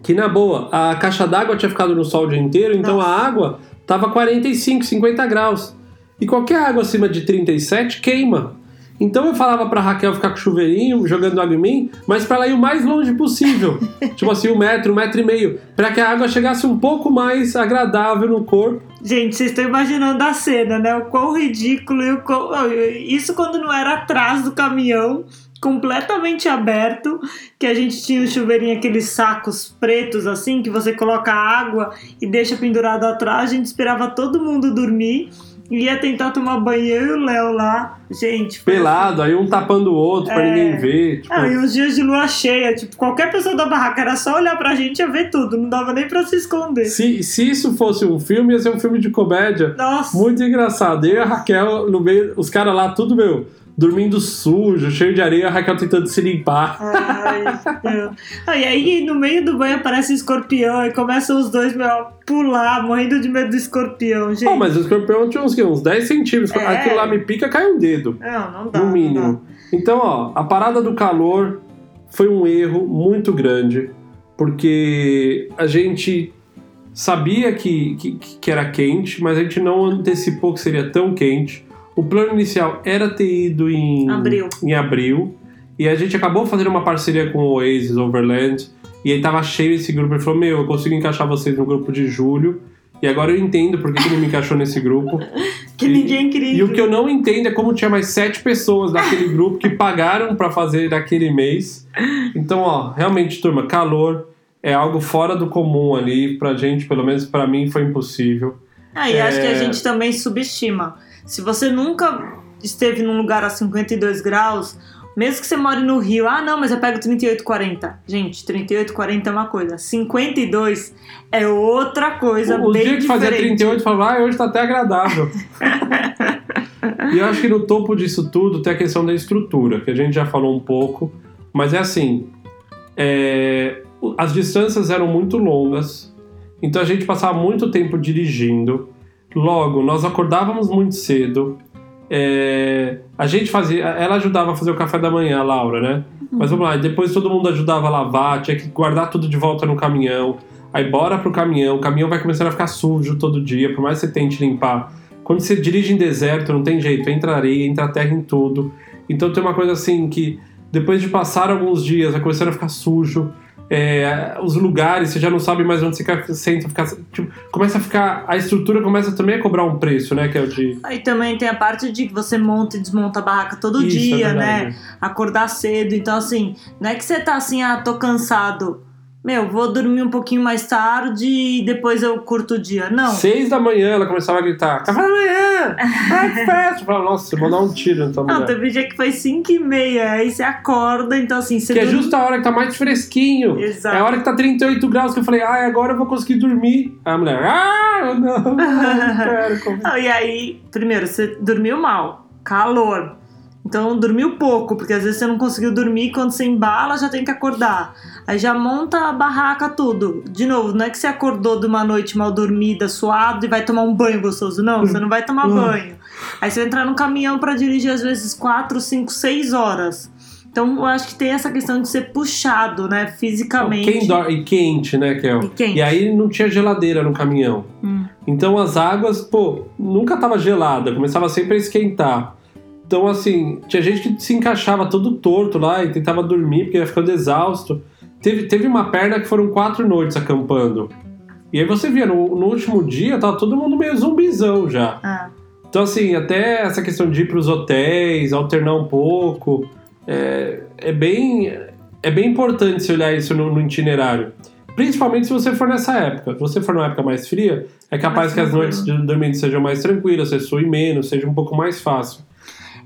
que na boa, a caixa d'água tinha ficado no sol o dia inteiro, então Nossa. a água tava 45, 50 graus. E qualquer água acima de 37 queima. Então eu falava pra Raquel ficar com chuveirinho, jogando água em mim, mas pra ela ir o mais longe possível. <laughs> tipo assim, um metro, um metro e meio. Pra que a água chegasse um pouco mais agradável no corpo. Gente, vocês estão imaginando a cena, né? O quão ridículo e o quão... Isso quando não era atrás do caminhão, completamente aberto, que a gente tinha o chuveirinho, aqueles sacos pretos assim, que você coloca água e deixa pendurado atrás. A gente esperava todo mundo dormir e ia tentar tomar banho eu e o Léo lá. Gente, Pelado, aí um tapando o outro pra É. ninguém ver. Tipo, Ah, e os dias de lua cheia, tipo, qualquer pessoa da barraca era só olhar pra gente e ia ver tudo, não dava nem pra se esconder. se, se isso fosse um filme, ia ser um filme de comédia. Nossa, Muito engraçado. Eu e a Raquel no meio, os caras lá, tudo meu, dormindo sujo, cheio de areia, a Raquel tentando se limpar. Ai. Ah, e aí no meio do banho aparece um escorpião e começam os dois meu, a pular, morrendo de medo do escorpião, gente. Pô, mas o escorpião tinha uns, uns 10 centímetros. É. Aquilo lá me pica, cai um dedo, Não, não dá. no não mínimo. Então, ó, a parada do calor foi um erro muito grande, porque a gente sabia que, que, que era quente, mas a gente não antecipou que seria tão quente. O plano inicial era ter ido em Abril. em abril. E a gente acabou fazendo uma parceria com o Oasis Overland. E aí tava cheio esse grupo. Ele falou: Meu, eu consigo encaixar vocês no grupo de julho. E agora eu entendo por que que ele me encaixou nesse grupo. <laughs> Que E- ninguém queria. E o que eu não entendo é como tinha mais sete pessoas daquele <laughs> grupo que pagaram pra fazer naquele mês. Então, ó, realmente, turma, calor é algo fora do comum ali. Pra gente, pelo menos pra mim, foi impossível. Ah, e acho que a É. gente também subestima. Se você nunca esteve num lugar a 52 graus, mesmo que você more no Rio, ah, não, mas eu pego 38, 40. Gente, 38, 40 é uma coisa. 52 é outra coisa O, o bem dia que diferente. 38, falava, ah, hoje tá até agradável. <laughs> e eu acho que no topo disso tudo tem a questão da estrutura, que a gente já falou um pouco, mas é assim: é, as distâncias eram muito longas, então a gente passava muito tempo dirigindo. Logo, nós acordávamos muito cedo. é, a gente fazia. Ela ajudava a fazer o café da manhã, a Laura, né? Mas vamos lá, depois todo mundo ajudava a lavar, tinha que guardar tudo de volta no caminhão. Aí bora pro caminhão, o caminhão vai começando a ficar sujo todo dia, por mais que você tente limpar. Quando você dirige em deserto, não tem jeito, entra areia, entra terra em tudo. Então tem uma coisa assim que depois de passar alguns dias, vai começando a ficar sujo. É, os lugares, você já não sabe mais onde você quer- senta, ficar, tipo, começa a ficar. A estrutura começa também a cobrar um preço, né? Que é o de. Aí também tem a parte de que você monta e desmonta a barraca todo Isso, é dia, verdade. né? Acordar cedo. Então, assim, não é que você tá assim, ah, tô cansado. Meu, vou dormir um pouquinho mais tarde e depois eu curto o dia. Não. Seis da manhã ela começava a gritar: Café da manhã! Breakfast! Eu falava, nossa, vou dar um tiro tua Não, teve dia que foi 5 e meia, aí você acorda, então assim, você Que é dorme- justo a hora que tá mais fresquinho. Exato. É a hora que tá 38 graus que eu falei, ah, agora eu vou conseguir dormir. Aí a mulher, ah, eu não, não quero. <laughs> como-" Não, e aí, primeiro, você dormiu mal, calor. Então dormiu pouco, porque às vezes você não conseguiu dormir, quando você embala já tem que acordar. Aí já monta a barraca, tudo. De novo, não é que você acordou de uma noite mal dormida, suado e vai tomar um banho gostoso. Não, você não vai tomar Hum. banho. Aí você vai entrar no caminhão pra dirigir às vezes 4, 5, 6 horas. Então eu acho que tem essa questão de ser puxado, né, fisicamente. Quem dor- E quente, né, Kel? E quente. E aí não tinha geladeira no caminhão. Hum. Então as águas, pô, nunca tava gelada, começava sempre a esquentar. Então, assim, tinha gente que se encaixava todo torto lá e tentava dormir porque ia ficando exausto. Teve, teve uma perna que foram quatro noites acampando. E aí você via, no, no último dia, tava todo mundo meio zumbizão já. Ah. Então, assim, até essa questão de ir para os hotéis, alternar um pouco, é, é, bem, é bem importante se olhar isso no, no, itinerário. Principalmente se você for nessa época. Se você for numa época mais fria, é capaz mais que as noites de dormir sejam mais tranquilas, você sue menos, seja um pouco mais fácil.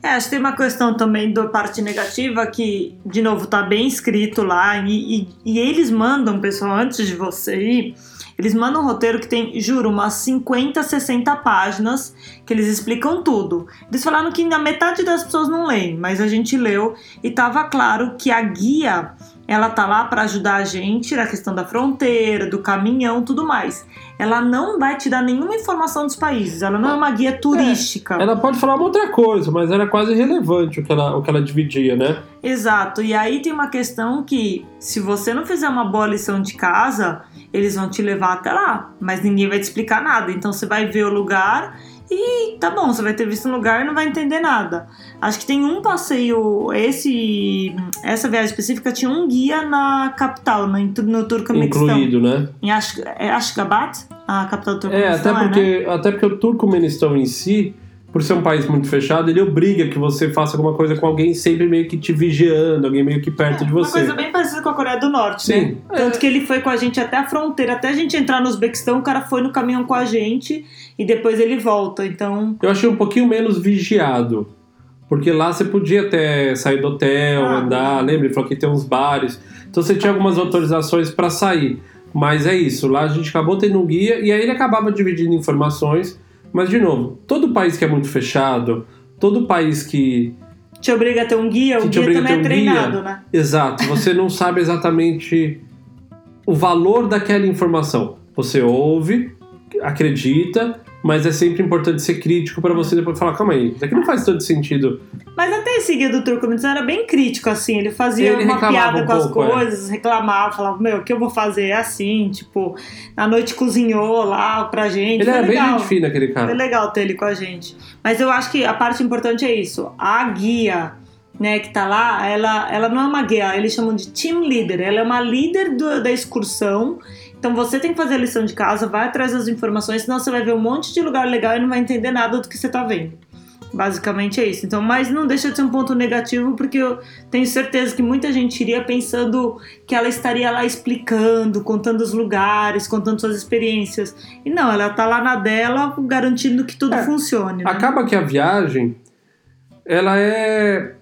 É, acho que tem uma questão também da parte negativa que, de novo, tá bem escrito lá e, e, e eles mandam, pessoal, antes de você ir, eles mandam um roteiro que tem, juro, umas 50, 60 páginas que eles explicam tudo. Eles falaram que a metade das pessoas não leem, mas a gente leu e tava claro que a guia ela tá lá para ajudar a gente na questão da fronteira, do caminhão, tudo mais. Ela não vai te dar nenhuma informação dos países. Ela não é uma guia turística. É, ela pode falar uma outra coisa, mas era quase irrelevante o que ela, o que ela dividia, né? Exato. E aí tem uma questão que, se você não fizer uma boa lição de casa, eles vão te levar até lá, mas ninguém vai te explicar nada. Então você vai ver o lugar e tá bom, você vai ter visto um lugar e não vai entender nada. Acho que tem um passeio, esse essa viagem específica tinha um guia na capital, no, no Turcomenistão. Incluído, né? Em Ash, é Ashgabat, a capital do é, Turcomenistão. É, até porque, né? até porque o Turcomenistão em si, por ser um país muito fechado, ele obriga que você faça alguma coisa com alguém sempre meio que te vigiando, alguém meio que perto é, de você. Uma coisa bem parecida com a Coreia do Norte, Sim. né? É. Tanto que ele foi com a gente até a fronteira, até a gente entrar no Uzbequistão, o cara foi no caminhão com a gente e depois ele volta, então... Eu achei um pouquinho menos vigiado, porque lá você podia até sair do hotel, ah, andar, lembra? Ele falou que tem uns bares, então você tinha algumas autorizações para sair. Mas é isso, lá a gente acabou tendo um guia e aí ele acabava dividindo informações mas, de novo, todo país que é muito fechado, todo país que. Te obriga a ter um guia, o guia também é um treinado, guia, né? Exato, você não sabe exatamente o valor daquela informação. Você ouve, acredita, mas é sempre importante ser crítico para você depois falar, calma aí, isso aqui não faz todo sentido. Mas até esse guia do Turcomenistão era bem crítico, assim, ele fazia ele uma piada um com pouco, as é. coisas, é. reclamava, falava, meu, o que eu vou fazer é assim, tipo, na noite cozinhou lá pra gente. Ele Foi era legal. bem gente fina, aquele cara. Foi legal ter ele com a gente. Mas eu acho que a parte importante é isso, a guia né, que tá lá, ela, ela não é uma guia, eles chamam de team leader, ela é uma líder do, da excursão então você tem que fazer a lição de casa, vai atrás das informações, senão você vai ver um monte de lugar legal e não vai entender nada do que você está vendo. Basicamente é isso. Então, mas não deixa de ser um ponto negativo, porque eu tenho certeza que muita gente iria pensando que ela estaria lá explicando, contando os lugares, contando suas experiências. E não, ela está lá na dela, garantindo que tudo é, funcione. Né? Acaba que a viagem, ela é.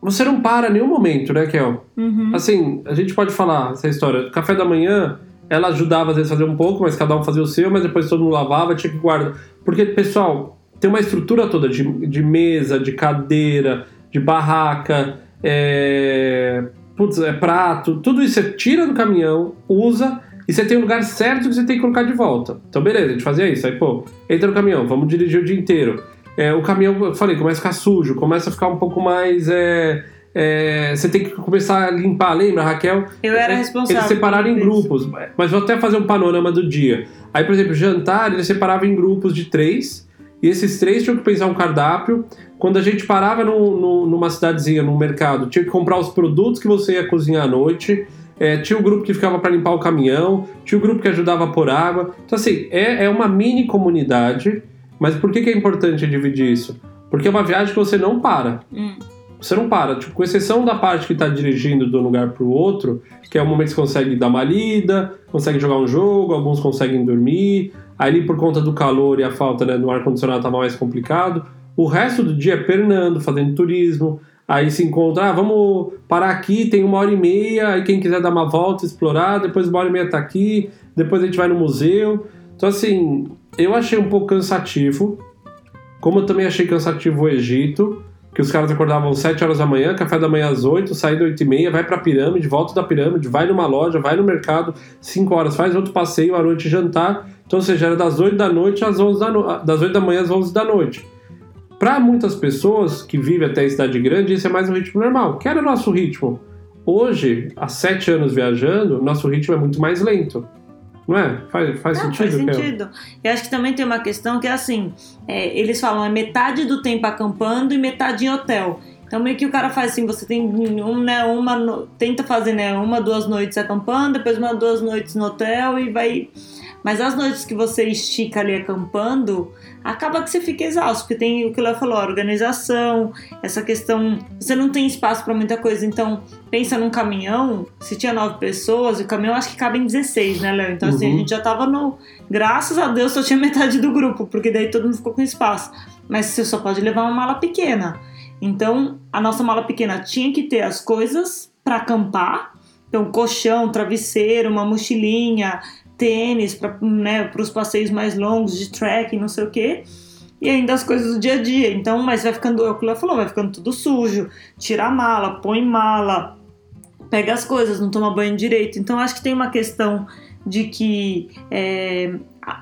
Você não para em nenhum momento, né, Kel? Uhum. Assim, a gente pode falar essa história. Café da manhã ela ajudava às vezes a fazer um pouco, mas cada um fazia o seu, mas depois todo mundo lavava, tinha que guardar. Porque, pessoal, tem uma estrutura toda de, de mesa, de cadeira, de barraca, é, putz, é prato, tudo isso você tira do caminhão, usa e você tem o um lugar certo que você tem que colocar de volta. Então, beleza, a gente fazia isso. Aí, pô, entra no caminhão, vamos dirigir o dia inteiro. É, o caminhão, eu falei, começa a ficar sujo, começa a ficar um pouco mais. É, é, você tem que começar a limpar, lembra, Raquel? Eu era responsável. Eles separaram em grupos, mas vou até fazer um panorama do dia. Aí, por exemplo, jantar, eles separavam em grupos de três, e esses três tinham que pensar um cardápio. Quando a gente parava no, no, numa cidadezinha, num mercado, tinha que comprar os produtos que você ia cozinhar à noite. É, tinha o grupo que ficava para limpar o caminhão, tinha o grupo que ajudava a pôr água. Então, assim, é, é uma mini comunidade. Mas por que, que é importante dividir isso? Porque é uma viagem que você não para. Hum. Você não para, tipo, com exceção da parte que está dirigindo de um lugar para o outro, que é o momento que você consegue dar uma lida, consegue jogar um jogo, alguns conseguem dormir, ali por conta do calor e a falta né, no ar-condicionado estava mais complicado. O resto do dia é pernando, fazendo turismo, aí se encontra, ah, vamos parar aqui, tem uma hora e meia, aí quem quiser dar uma volta, explorar, depois uma hora e meia tá aqui, depois a gente vai no museu. Então, assim, eu achei um pouco cansativo, como eu também achei cansativo o Egito, que os caras acordavam às 7 horas da manhã, café da manhã às 8, sai das 8 e meia, vai pra pirâmide, volta da pirâmide, vai numa loja, vai no mercado, 5 horas, faz outro passeio à noite jantar. Então, ou seja, era das 8 da noite às 11 da no... das 8 da manhã às 11 da noite. Para muitas pessoas que vivem até a cidade grande, isso é mais um ritmo normal, que era o nosso ritmo. Hoje, há 7 anos viajando, nosso ritmo é muito mais lento. Não é? Faz, faz Não, sentido? Faz sentido. E acho que também tem uma questão que é assim: é, eles falam é metade do tempo acampando e metade em hotel. Então meio que o cara faz assim, você tem um, né, uma tenta fazer né, uma, duas noites acampando, depois uma, duas noites no hotel e vai Mas as noites que você estica ali acampando, acaba que você fica exausto, porque tem o que ela falou, a organização, essa questão. Você não tem espaço para muita coisa. Então, pensa num caminhão, se tinha nove pessoas, o caminhão acho que cabe em 16, né, Léo? Então, assim, a Uhum. gente já tava no. Graças a Deus só tinha <laughs> metade do grupo, porque daí todo mundo ficou com espaço. Mas você só pode levar uma mala pequena. Então, a nossa mala pequena tinha que ter as coisas para acampar. Então, colchão, travesseiro, uma mochilinha, tênis para né, os passeios mais longos de trekking, não sei o quê. E ainda as coisas do dia a dia. Então, mas vai ficando, o que falou, vai ficando tudo sujo. Tira a mala, põe mala, pega as coisas, não toma banho direito. Então, acho que tem uma questão de que é,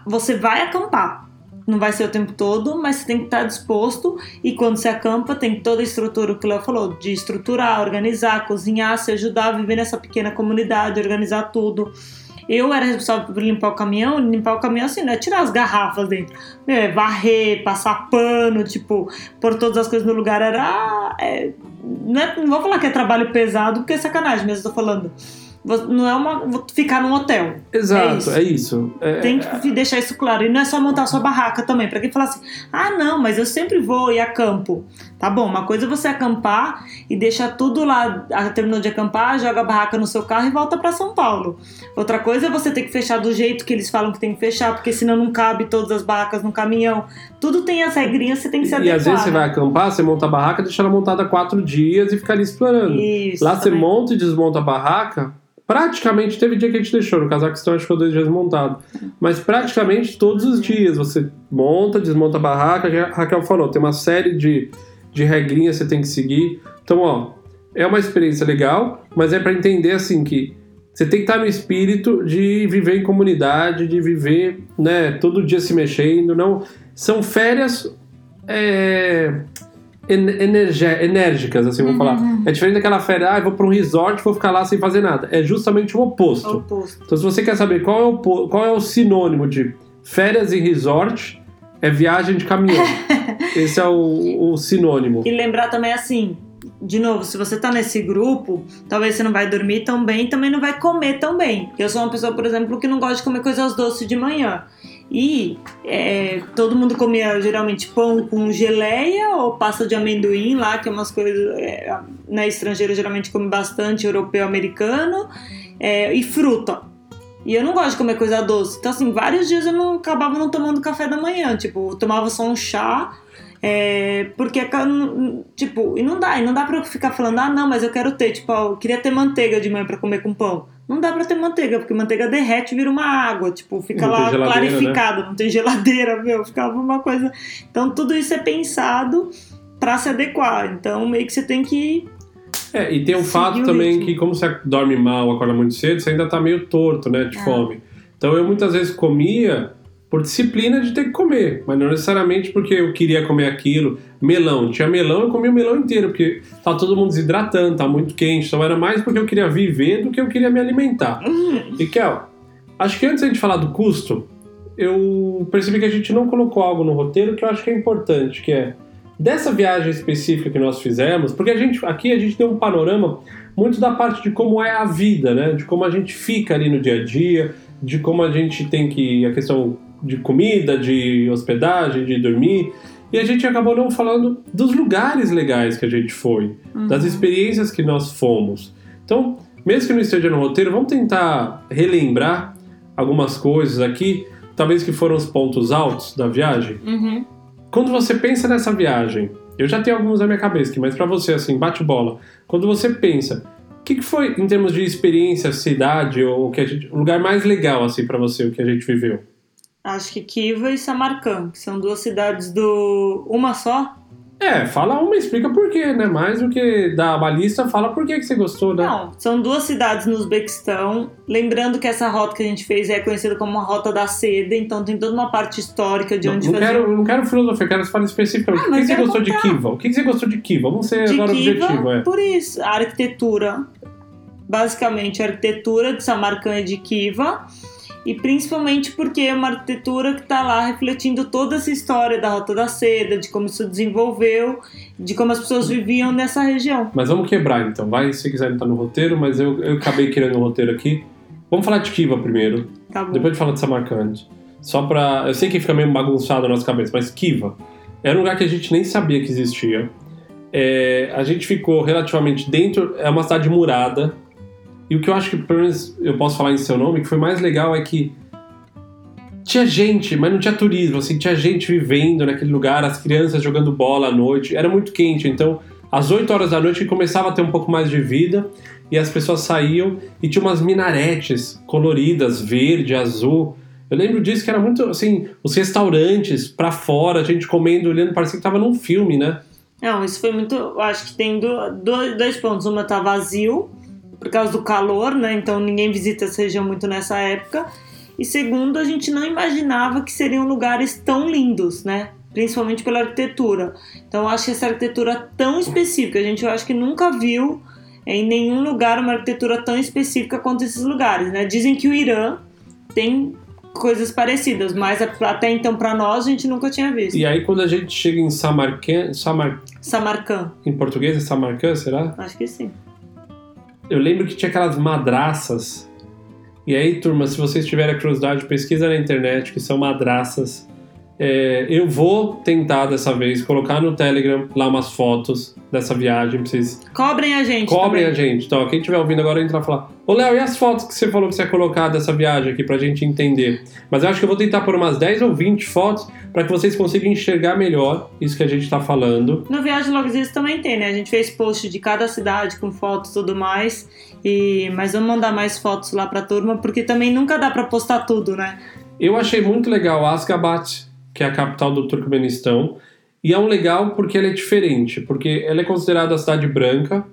você vai acampar. Não vai ser o tempo todo, mas você tem que estar disposto. E quando você acampa, tem toda a estrutura, o que o Léo falou, de estruturar, organizar, cozinhar, se ajudar a viver nessa pequena comunidade, organizar tudo. Eu era responsável por limpar o caminhão, limpar o caminhão assim, não é tirar as garrafas dentro, é varrer, passar pano, tipo, pôr todas as coisas no lugar. Era. é, não, é- não vou falar que é trabalho pesado, porque é sacanagem, mas eu tô falando. Não é uma. ficar num hotel. Exato, isso. é isso. É- Tem que deixar isso claro. E não é só montar sua barraca também. Pra quem fala assim, ah, não, mas eu sempre vou e acampo. Tá bom, uma coisa é você acampar e deixar tudo lá. ah, Terminou de acampar, joga a barraca no seu carro e volta pra São Paulo. Outra coisa é você ter que fechar do jeito que eles falam que tem que fechar, porque senão não cabe todas as barracas no caminhão. Tudo tem as regrinhas, você tem que se E adequar. às vezes você vai acampar, você monta a barraca, deixa ela montada quatro dias e fica ali explorando. Isso, Lá você também. monta e desmonta a barraca. Praticamente teve dia que a gente deixou, no Cazaquistão acho que ficou dois dias montado. Mas praticamente todos os dias você monta, desmonta a barraca, a Raquel falou, tem uma série de, de regrinhas que você tem que seguir. Então, ó, é uma experiência legal, mas é para entender assim que você tem que estar no espírito de viver em comunidade, de viver, né, todo dia se mexendo. Não são férias é, enérgicas, assim, vamos falar. É diferente daquela férias, ah, eu vou para um resort, vou ficar lá sem fazer nada. É justamente o oposto. Oposto. Então, se você quer saber qual é o, qual é o sinônimo de férias em resort, é viagem de caminhão. <laughs> Esse é o, o sinônimo. E lembrar também assim, de novo, se você tá nesse grupo, talvez você não vai dormir tão bem, também não vai comer tão bem. Eu sou uma pessoa, por exemplo, que não gosta de comer coisas doces de manhã. E é, todo mundo comia geralmente pão com geleia ou pasta de amendoim lá, que é umas coisas. É, na estrangeira geralmente come bastante, europeu, americano, é, e fruta. E eu não gosto de comer coisa doce. Então, assim, vários dias eu não acabava não tomando café da manhã. Tipo, eu tomava só um chá. É, porque, tipo, e não dá, e não dá pra eu ficar falando, ah, não, mas eu quero ter, tipo, eu queria ter manteiga de manhã pra comer com pão. Não dá pra ter manteiga, porque manteiga derrete e vira uma água, tipo, fica Não lá geladeira, né? não tem geladeira, <laughs> meu, ficava uma coisa. Então, tudo isso é pensado pra se adequar. Então, meio que você tem que. É, e tem Seguir fato também ritmo. que, como você dorme mal, acorda muito cedo, você ainda tá meio torto, né, de É. fome. Então eu muitas vezes comia por disciplina de ter que comer, mas não necessariamente porque eu queria comer aquilo. Melão, tinha melão, eu comia o melão inteiro, porque tá todo mundo desidratando, tá muito quente, então era mais porque eu queria viver do que eu queria me alimentar. E Kel, acho que antes da gente falar do custo, eu percebi que a gente não colocou algo no roteiro que eu acho que é importante, que é dessa viagem específica que nós fizemos, porque a gente aqui a gente tem um panorama muito da parte de como é a vida, né? De como a gente fica ali no dia a dia, de como a gente tem que a questão de comida, de hospedagem, de dormir. E a gente acabou não falando dos lugares legais que a gente foi, das experiências que nós fomos. Então, mesmo que não esteja no roteiro, vamos tentar relembrar algumas coisas aqui, talvez que foram os pontos altos da viagem. Uhum. Quando você pensa nessa viagem, eu já tenho alguns na minha cabeça, aqui, mas pra você, assim, bate bola. Quando você pensa, o que, que foi, em termos de experiência, cidade, ou o gente, o lugar mais legal, assim, pra você, o que a gente viveu? Acho que Kiva e Samarcand, que são duas cidades do. Uma só? É, fala uma e explica por quê, né? Mais do que dar uma lista, fala por que, que você gostou, né? Não, são duas cidades no Uzbequistão. Lembrando que essa rota que a gente fez é conhecida como a Rota da Seda, então tem toda uma parte histórica de onde não fazer. quero, não quero filosofia, quero fale especificamente. Ah, o que, que você quero gostou de contar. Kiva? O que, que você gostou de Kiva? Vamos ser de agora Kiva, objetivo, é. por isso, a arquitetura. Basicamente, a arquitetura de Samarcand e de Kiva. E principalmente porque é uma arquitetura que está lá refletindo toda essa história da Rota da Seda, de como isso desenvolveu, de como as pessoas viviam nessa região. Mas vamos quebrar então, vai, se quiser não tá no roteiro, mas eu, eu acabei querendo o roteiro aqui. Vamos falar de Kiva primeiro, Tá bom. depois a gente fala de Samarkand. Só pra. Eu sei que fica meio bagunçado na nossa cabeça, mas Kiva era um lugar que a gente nem sabia que existia. É, a gente ficou relativamente dentro, é uma cidade murada. E o que eu acho que, pelo menos, eu posso falar em seu nome, que foi mais legal é que tinha gente, mas não tinha turismo, assim, tinha gente vivendo naquele lugar, as crianças jogando bola à noite, era muito quente, então às 8 horas da noite começava a ter um pouco mais de vida e as pessoas saíam e tinha umas minaretes coloridas, verde, azul. Eu lembro disso que era muito assim, os restaurantes pra fora, a gente comendo, olhando, parecia que tava num filme, né? Não, isso foi muito. Acho que tem do- dois, dois pontos. Uma tá vazio, por causa do calor, né? Então ninguém visita essa região muito nessa época. E segundo, a gente não imaginava que seriam lugares tão lindos, né? Principalmente pela arquitetura. Então acho que essa arquitetura tão específica, a gente eu acho que nunca viu em nenhum lugar uma arquitetura tão específica quanto esses lugares, né? Dizem que o Irã tem coisas parecidas, mas até então para nós a gente nunca tinha visto. E aí quando a gente chega em Samarkand, Samar, Samarcã, em português é Samarkand, será? acho que sim. Eu lembro que tinha aquelas madraças. E aí, turma, se vocês tiverem a curiosidade, pesquisa na internet que são madraças. É, eu vou tentar dessa vez colocar no Telegram lá umas fotos dessa viagem pra vocês Cobrem a gente. cobrem a também. gente. Então, quem estiver ouvindo agora entra e falar: Ô Léo, e as fotos que você falou que você ia colocar dessa viagem aqui pra gente entender? Mas eu acho que eu vou tentar pôr umas 10 ou 20 fotos pra que vocês consigam enxergar melhor isso que a gente tá falando. No Viagem Logo Dias também tem, né? A gente fez post de cada cidade com fotos e tudo mais. E... Mas vamos mandar mais fotos lá pra turma, porque também nunca dá pra postar tudo, né? Eu achei muito legal Asgabat, que é a capital do Turcomenistão. E é um legal porque ela é diferente, porque ela é considerada a cidade branca,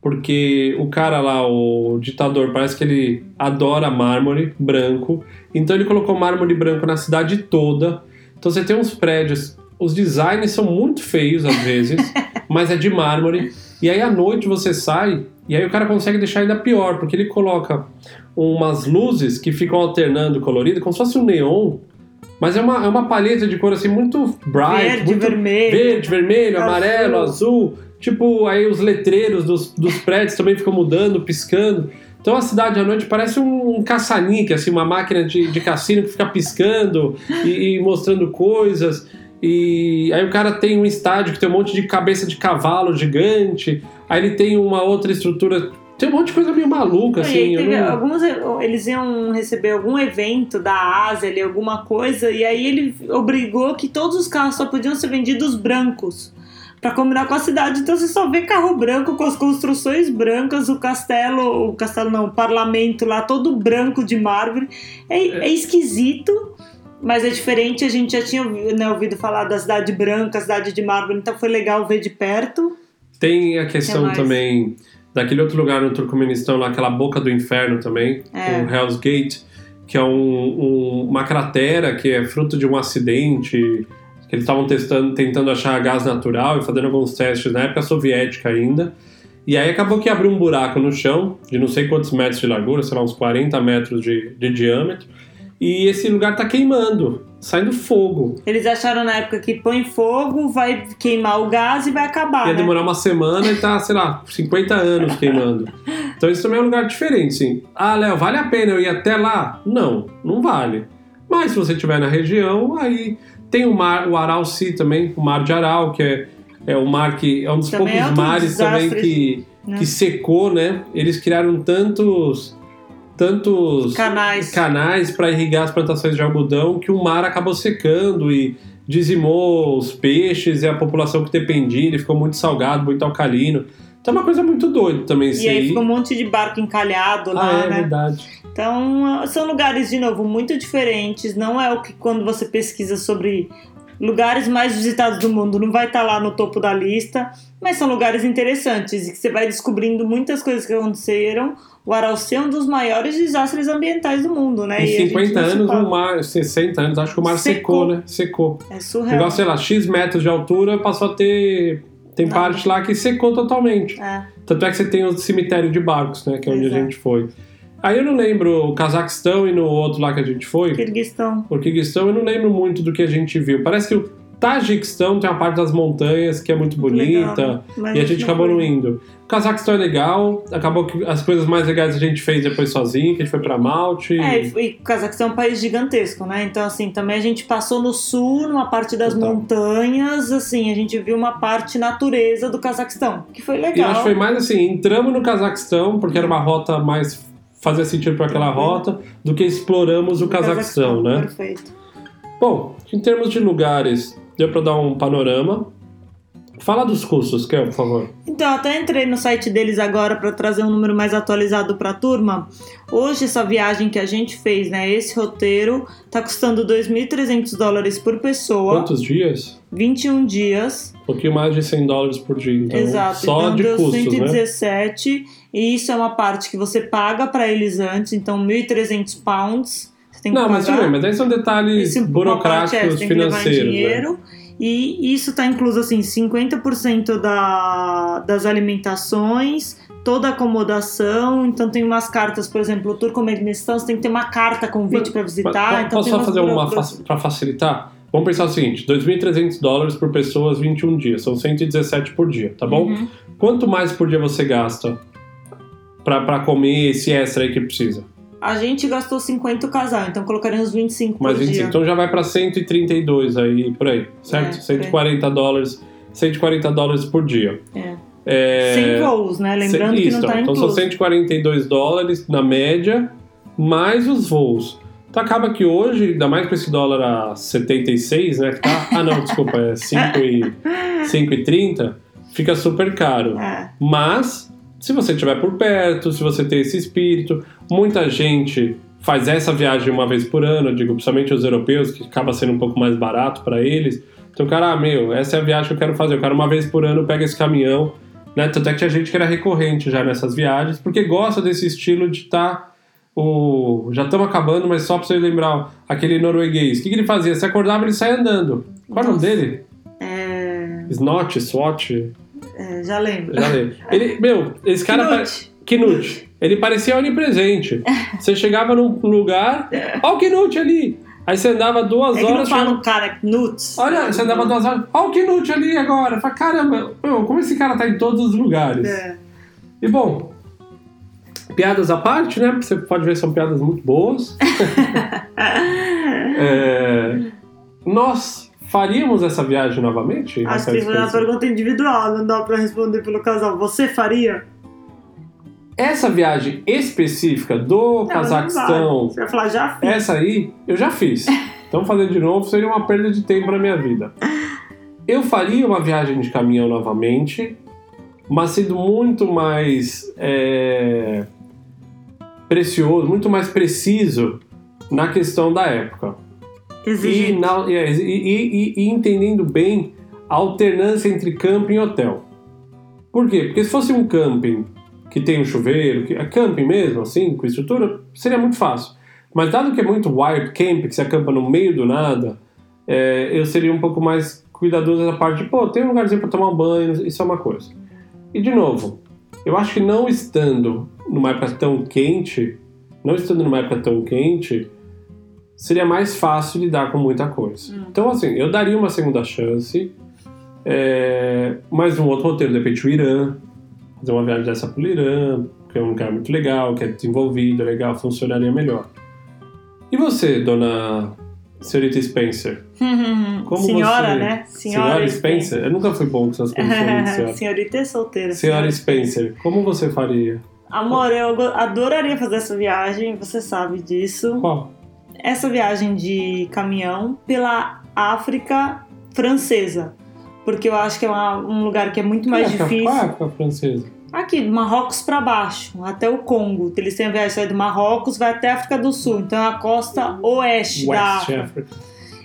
porque o cara lá, o ditador, parece que ele adora mármore branco. Então ele colocou mármore branco na cidade toda. Então você tem uns prédios, os designs são muito feios às vezes, <laughs> mas é de mármore. E aí à noite você sai, e aí o cara consegue deixar ainda pior, porque ele coloca umas luzes que ficam alternando colorido, como se fosse um neon, mas é uma, é uma paleta de cor assim muito bright, Verde, muito vermelho. verde, vermelho, Azul. amarelo, azul. Tipo, aí os letreiros dos, dos prédios também ficam mudando, piscando. Então a cidade à noite parece um, um caça-níquel, assim, uma máquina de, de cassino que fica piscando e, e mostrando coisas. E aí o cara tem um estádio que tem um monte de cabeça de cavalo gigante. Aí ele tem uma outra estrutura. Tem um monte de coisa meio maluca, E assim. teve não- alguns, eles iam receber algum evento da Ásia, ali, alguma coisa, e aí ele obrigou que todos os carros só podiam ser vendidos brancos. Pra combinar com a cidade, então você só vê carro branco com as construções brancas, o castelo, o castelo não, o parlamento lá todo branco de mármore. É, é esquisito, mas é diferente. A gente já tinha né, ouvido falar da cidade branca, cidade de mármore, então foi legal ver de perto. Tem a questão mais? também daquele outro lugar no Turcomenistão, lá, aquela boca do inferno também, É. o Hell's Gate, que é um- um- uma cratera que é fruto de um acidente, que eles estavam testando, tentando achar gás natural e fazendo alguns testes na época soviética ainda. E aí acabou que abriu um buraco no chão, de não sei quantos metros de largura, sei lá, uns 40 metros de, de diâmetro, e esse lugar tá queimando, saindo fogo. Eles acharam na época que põe fogo, vai queimar o gás e vai acabar. Ia né? demorar uma semana e tá, sei lá, 50 anos queimando. Então isso também é um lugar diferente, sim. Ah, Léo, vale a pena eu ir até lá? Não, não vale. Mas se você estiver na região, aí tem o mar, o Aral Sea também, o Mar de Aral, que é, é o mar que é um dos Também é poucos outro mares também desastre, que, né? que secou, né? Eles criaram tantos tantos Canais. canais para irrigar as plantações de algodão que o mar acabou secando e dizimou os peixes e a população que dependia, ele ficou muito salgado, muito alcalino. Então é uma coisa muito doida também isso E aí fica um monte de barco encalhado lá, Ah, é né? verdade. Então, são lugares, de novo, muito diferentes. Não é o que quando você pesquisa sobre lugares mais visitados do mundo, não vai estar lá no topo da lista, mas são lugares interessantes e que você vai descobrindo muitas coisas que aconteceram. O Araucê é um dos maiores desastres ambientais do mundo, né? Em E a gente 50 não se anos, o mar, 60 anos, acho que o mar secou, Secou. né? Secou. É surreal. negócio, sei lá, X metros de altura passou a ter. Tem Não. parte lá que secou totalmente. É. Tanto é que você tem o cemitério de barcos, né? Que é onde Exato. a gente foi. Aí eu não lembro o Cazaquistão e no outro lá que a gente foi. Kirguistão. O Kirguistão eu não lembro muito do que a gente viu. Parece que o, Tajiquistão tem a parte das montanhas que é muito bonita. Legal, E a gente acabou não indo. O Cazaquistão é legal, acabou que as coisas mais legais a gente fez depois sozinho, que a gente foi pra Malte. É, e e o Cazaquistão é um país gigantesco, né? Então, assim, também a gente passou no sul, numa parte das montanhas, assim, a gente viu uma parte natureza do Cazaquistão, que foi E eu legal. acho que foi mais assim, entramos no Cazaquistão, porque era uma rota mais. Fazia sentido para aquela rota, do que exploramos o Do Cazaquistão, né? Perfeito. Bom, em termos de lugares, deu para dar um panorama. Fala dos custos, Kel, por favor. Então, até entrei no site deles agora para trazer um número mais atualizado para a turma. Hoje, essa viagem que a gente fez, né? Esse roteiro tá custando 2.300 dólares por pessoa, Quantos dias? 21 dias. Um pouquinho mais de 100 dólares por dia, então. Exato. Só então de deu custos, né? 117. E isso é uma parte que você paga para eles antes, então 1.300 pounds. Você tem que Não, mas tudo pagar. bem, mas aí são detalhes Esse- é, burocráticos em financeiros. né? dinheiro. E isso está incluso assim, 50% da, das alimentações, toda a acomodação. Então tem umas cartas, por exemplo, o Turcomenistão, você tem que ter uma carta convite para visitar. mas então posso só fazer uma para facilitar? Vamos pensar o seguinte: 2.300 dólares por pessoa, 21 dias, são 117 por dia, tá bom? Uhum. Quanto mais por dia você gasta para comer esse extra aí que precisa? A gente gastou 50 o casal, então colocaríamos 25 Mais por 25. dia. Então já vai para 132 aí, por aí, certo? É, 140 dólares, 140 dólares por dia. É. É, Sem voos, né? Lembrando Isso, que não está então incluso. são 142 dólares na média, mais os voos. Então acaba que hoje, ainda mais com esse dólar a 76, né? Que tá, ah, não, desculpa, é 5 e, <laughs> 5 e 30, fica super caro. É. Mas, se você estiver por perto, se você tem esse espírito, muita gente faz essa viagem uma vez por ano, digo, principalmente os europeus, que acaba sendo um pouco mais barato para eles. Então, cara, ah, meu, essa é a viagem que eu quero fazer. Eu quero uma vez por ano, pega esse caminhão. Né? Tanto é que tinha gente que era recorrente já nessas viagens, porque gosta desse estilo de estar. o... Já estamos acabando, mas só para você lembrar, aquele norueguês. O que, que ele fazia? Você acordava e ele saia andando. Qual é o nome dele? É, Snot, SWAT? É, já lembro. Já lembro. Ele, meu, esse cara. Knut. Knut. Ele parecia onipresente. Você chegava num lugar, ó o Knut ali. Aí você andava duas É que não horas. fala chegava- o cara Knuts. Olha, você andava duas horas, ó o Knut ali agora. Fala, caramba, meu, como esse cara tá em todos os lugares? É. E bom, piadas à parte, né? Você pode ver que são piadas muito boas. <laughs> É, nós faríamos essa viagem novamente? Acho que isso é uma pergunta individual, não dá pra responder pelo casal. Você faria? Essa viagem específica do Não, Cazaquistão. Você vai falar, já fiz. Essa aí eu já fiz. Então fazer de novo seria uma perda de tempo na minha vida. Eu faria uma viagem de caminhão novamente, mas sendo muito mais é, precioso, muito mais preciso na questão da época. E, na- e- e- e- e entendendo bem a alternância entre camping e hotel. Por quê? Porque se fosse um camping que tem um chuveiro, que é camping mesmo, assim, com estrutura, seria muito fácil. Mas dado que é muito wild camp, que se acampa no meio do nada, é, eu seria um pouco mais cuidadoso da parte de, pô, tem um lugarzinho para tomar um banho, isso é uma coisa. E de novo, eu acho que não estando numa época tão quente, não estando numa época tão quente, seria mais fácil lidar com muita coisa. Hum. Então, assim, eu daria uma segunda chance, é, mais um outro roteiro, de repente o Irã, fazer uma viagem dessa pro Irã, que é um lugar muito legal, que é desenvolvido, é legal, funcionaria melhor. E você, dona senhorita Spencer? <laughs> Como senhora, você- né? Senhora, Spencer? Eu nunca fui bom com essas coisas. <laughs> senhora. Senhorita é solteira. Senhora Spencer, como você faria? Amor, eu adoraria fazer essa viagem, você sabe disso. Qual? Essa viagem de caminhão pela África francesa. Porque eu acho que é uma- um lugar que é muito mais é difícil. Qual é a época francesa? Aqui, do Marrocos para baixo, até o Congo. Eles têm a viagem do Marrocos, vai até a África do Sul. Então é a costa oeste da West África. Africa.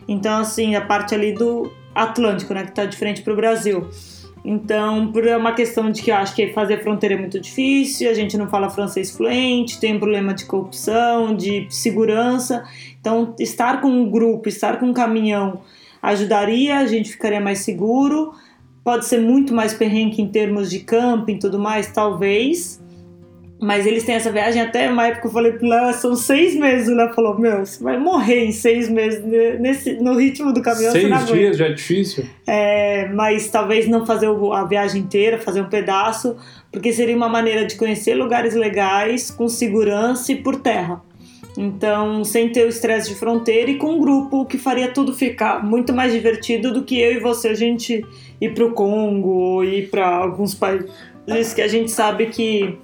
Então, assim, a parte ali do Atlântico, né, que tá de frente pro Brasil. Então, por uma questão de que eu acho que fazer fronteira é muito difícil, a gente não fala francês fluente, tem problema de corrupção, de segurança. Então, estar com um grupo, estar com um caminhão ajudaria, a gente ficaria mais seguro. Pode ser muito mais perrengue em termos de camping e tudo mais, talvez. Mas eles têm essa viagem até uma época eu falei pro Léo, são seis meses. O Léo falou: Meu, você vai morrer em seis meses nesse, no ritmo do caminhão. Seis dias já é difícil. É, mas talvez não fazer a viagem inteira, fazer um pedaço, porque seria uma maneira de conhecer lugares legais com segurança e por terra. Então, sem ter o estresse de fronteira e com um grupo que faria tudo ficar muito mais divertido do que eu e você a gente ir para o Congo ou ir para alguns países que a gente sabe que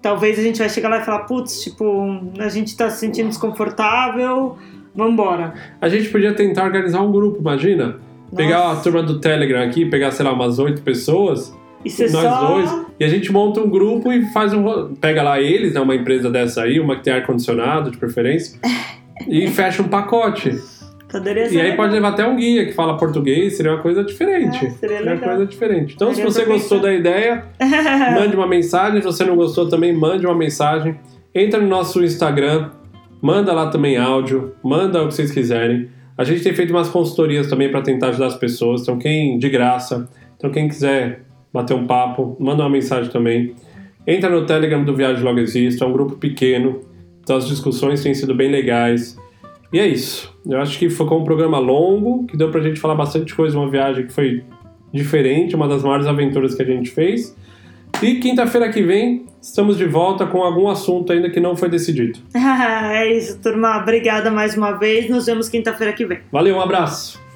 talvez a gente vai chegar lá e falar, putz, tipo, a gente tá se sentindo desconfortável, vambora. A gente podia tentar organizar um grupo, imagina? Nossa. Pegar a turma do Telegram aqui, pegar, sei lá, umas oito pessoas, e nós só... dois, e a gente monta um grupo e faz um. Pega lá eles, né? Uma empresa dessa aí, uma que tem ar-condicionado, de preferência, <laughs> e fecha um pacote. Poderia ser e aí legal. pode levar até um guia que fala português, seria uma coisa diferente. É, seria uma legal. coisa diferente. Então, Seria se você gostou da ideia, <laughs> mande uma mensagem. Se você não gostou também, mande uma mensagem. Entra no nosso Instagram, manda lá também áudio, manda o que vocês quiserem. A gente tem feito umas consultorias também para tentar ajudar as pessoas. Então, quem de graça, então quem quiser bater um papo, manda uma mensagem também. Entra no Telegram do Viagem Logo Existo, é um grupo pequeno, então as discussões têm sido bem legais. E é isso. Eu acho que ficou um programa longo, que deu pra gente falar bastante coisa, uma viagem que foi diferente, uma das maiores aventuras que a gente fez. E quinta-feira que vem estamos de volta com algum assunto ainda que não foi decidido. <laughs> é isso, turma. Obrigada mais uma vez. Nos vemos quinta-feira que vem. Valeu, um abraço.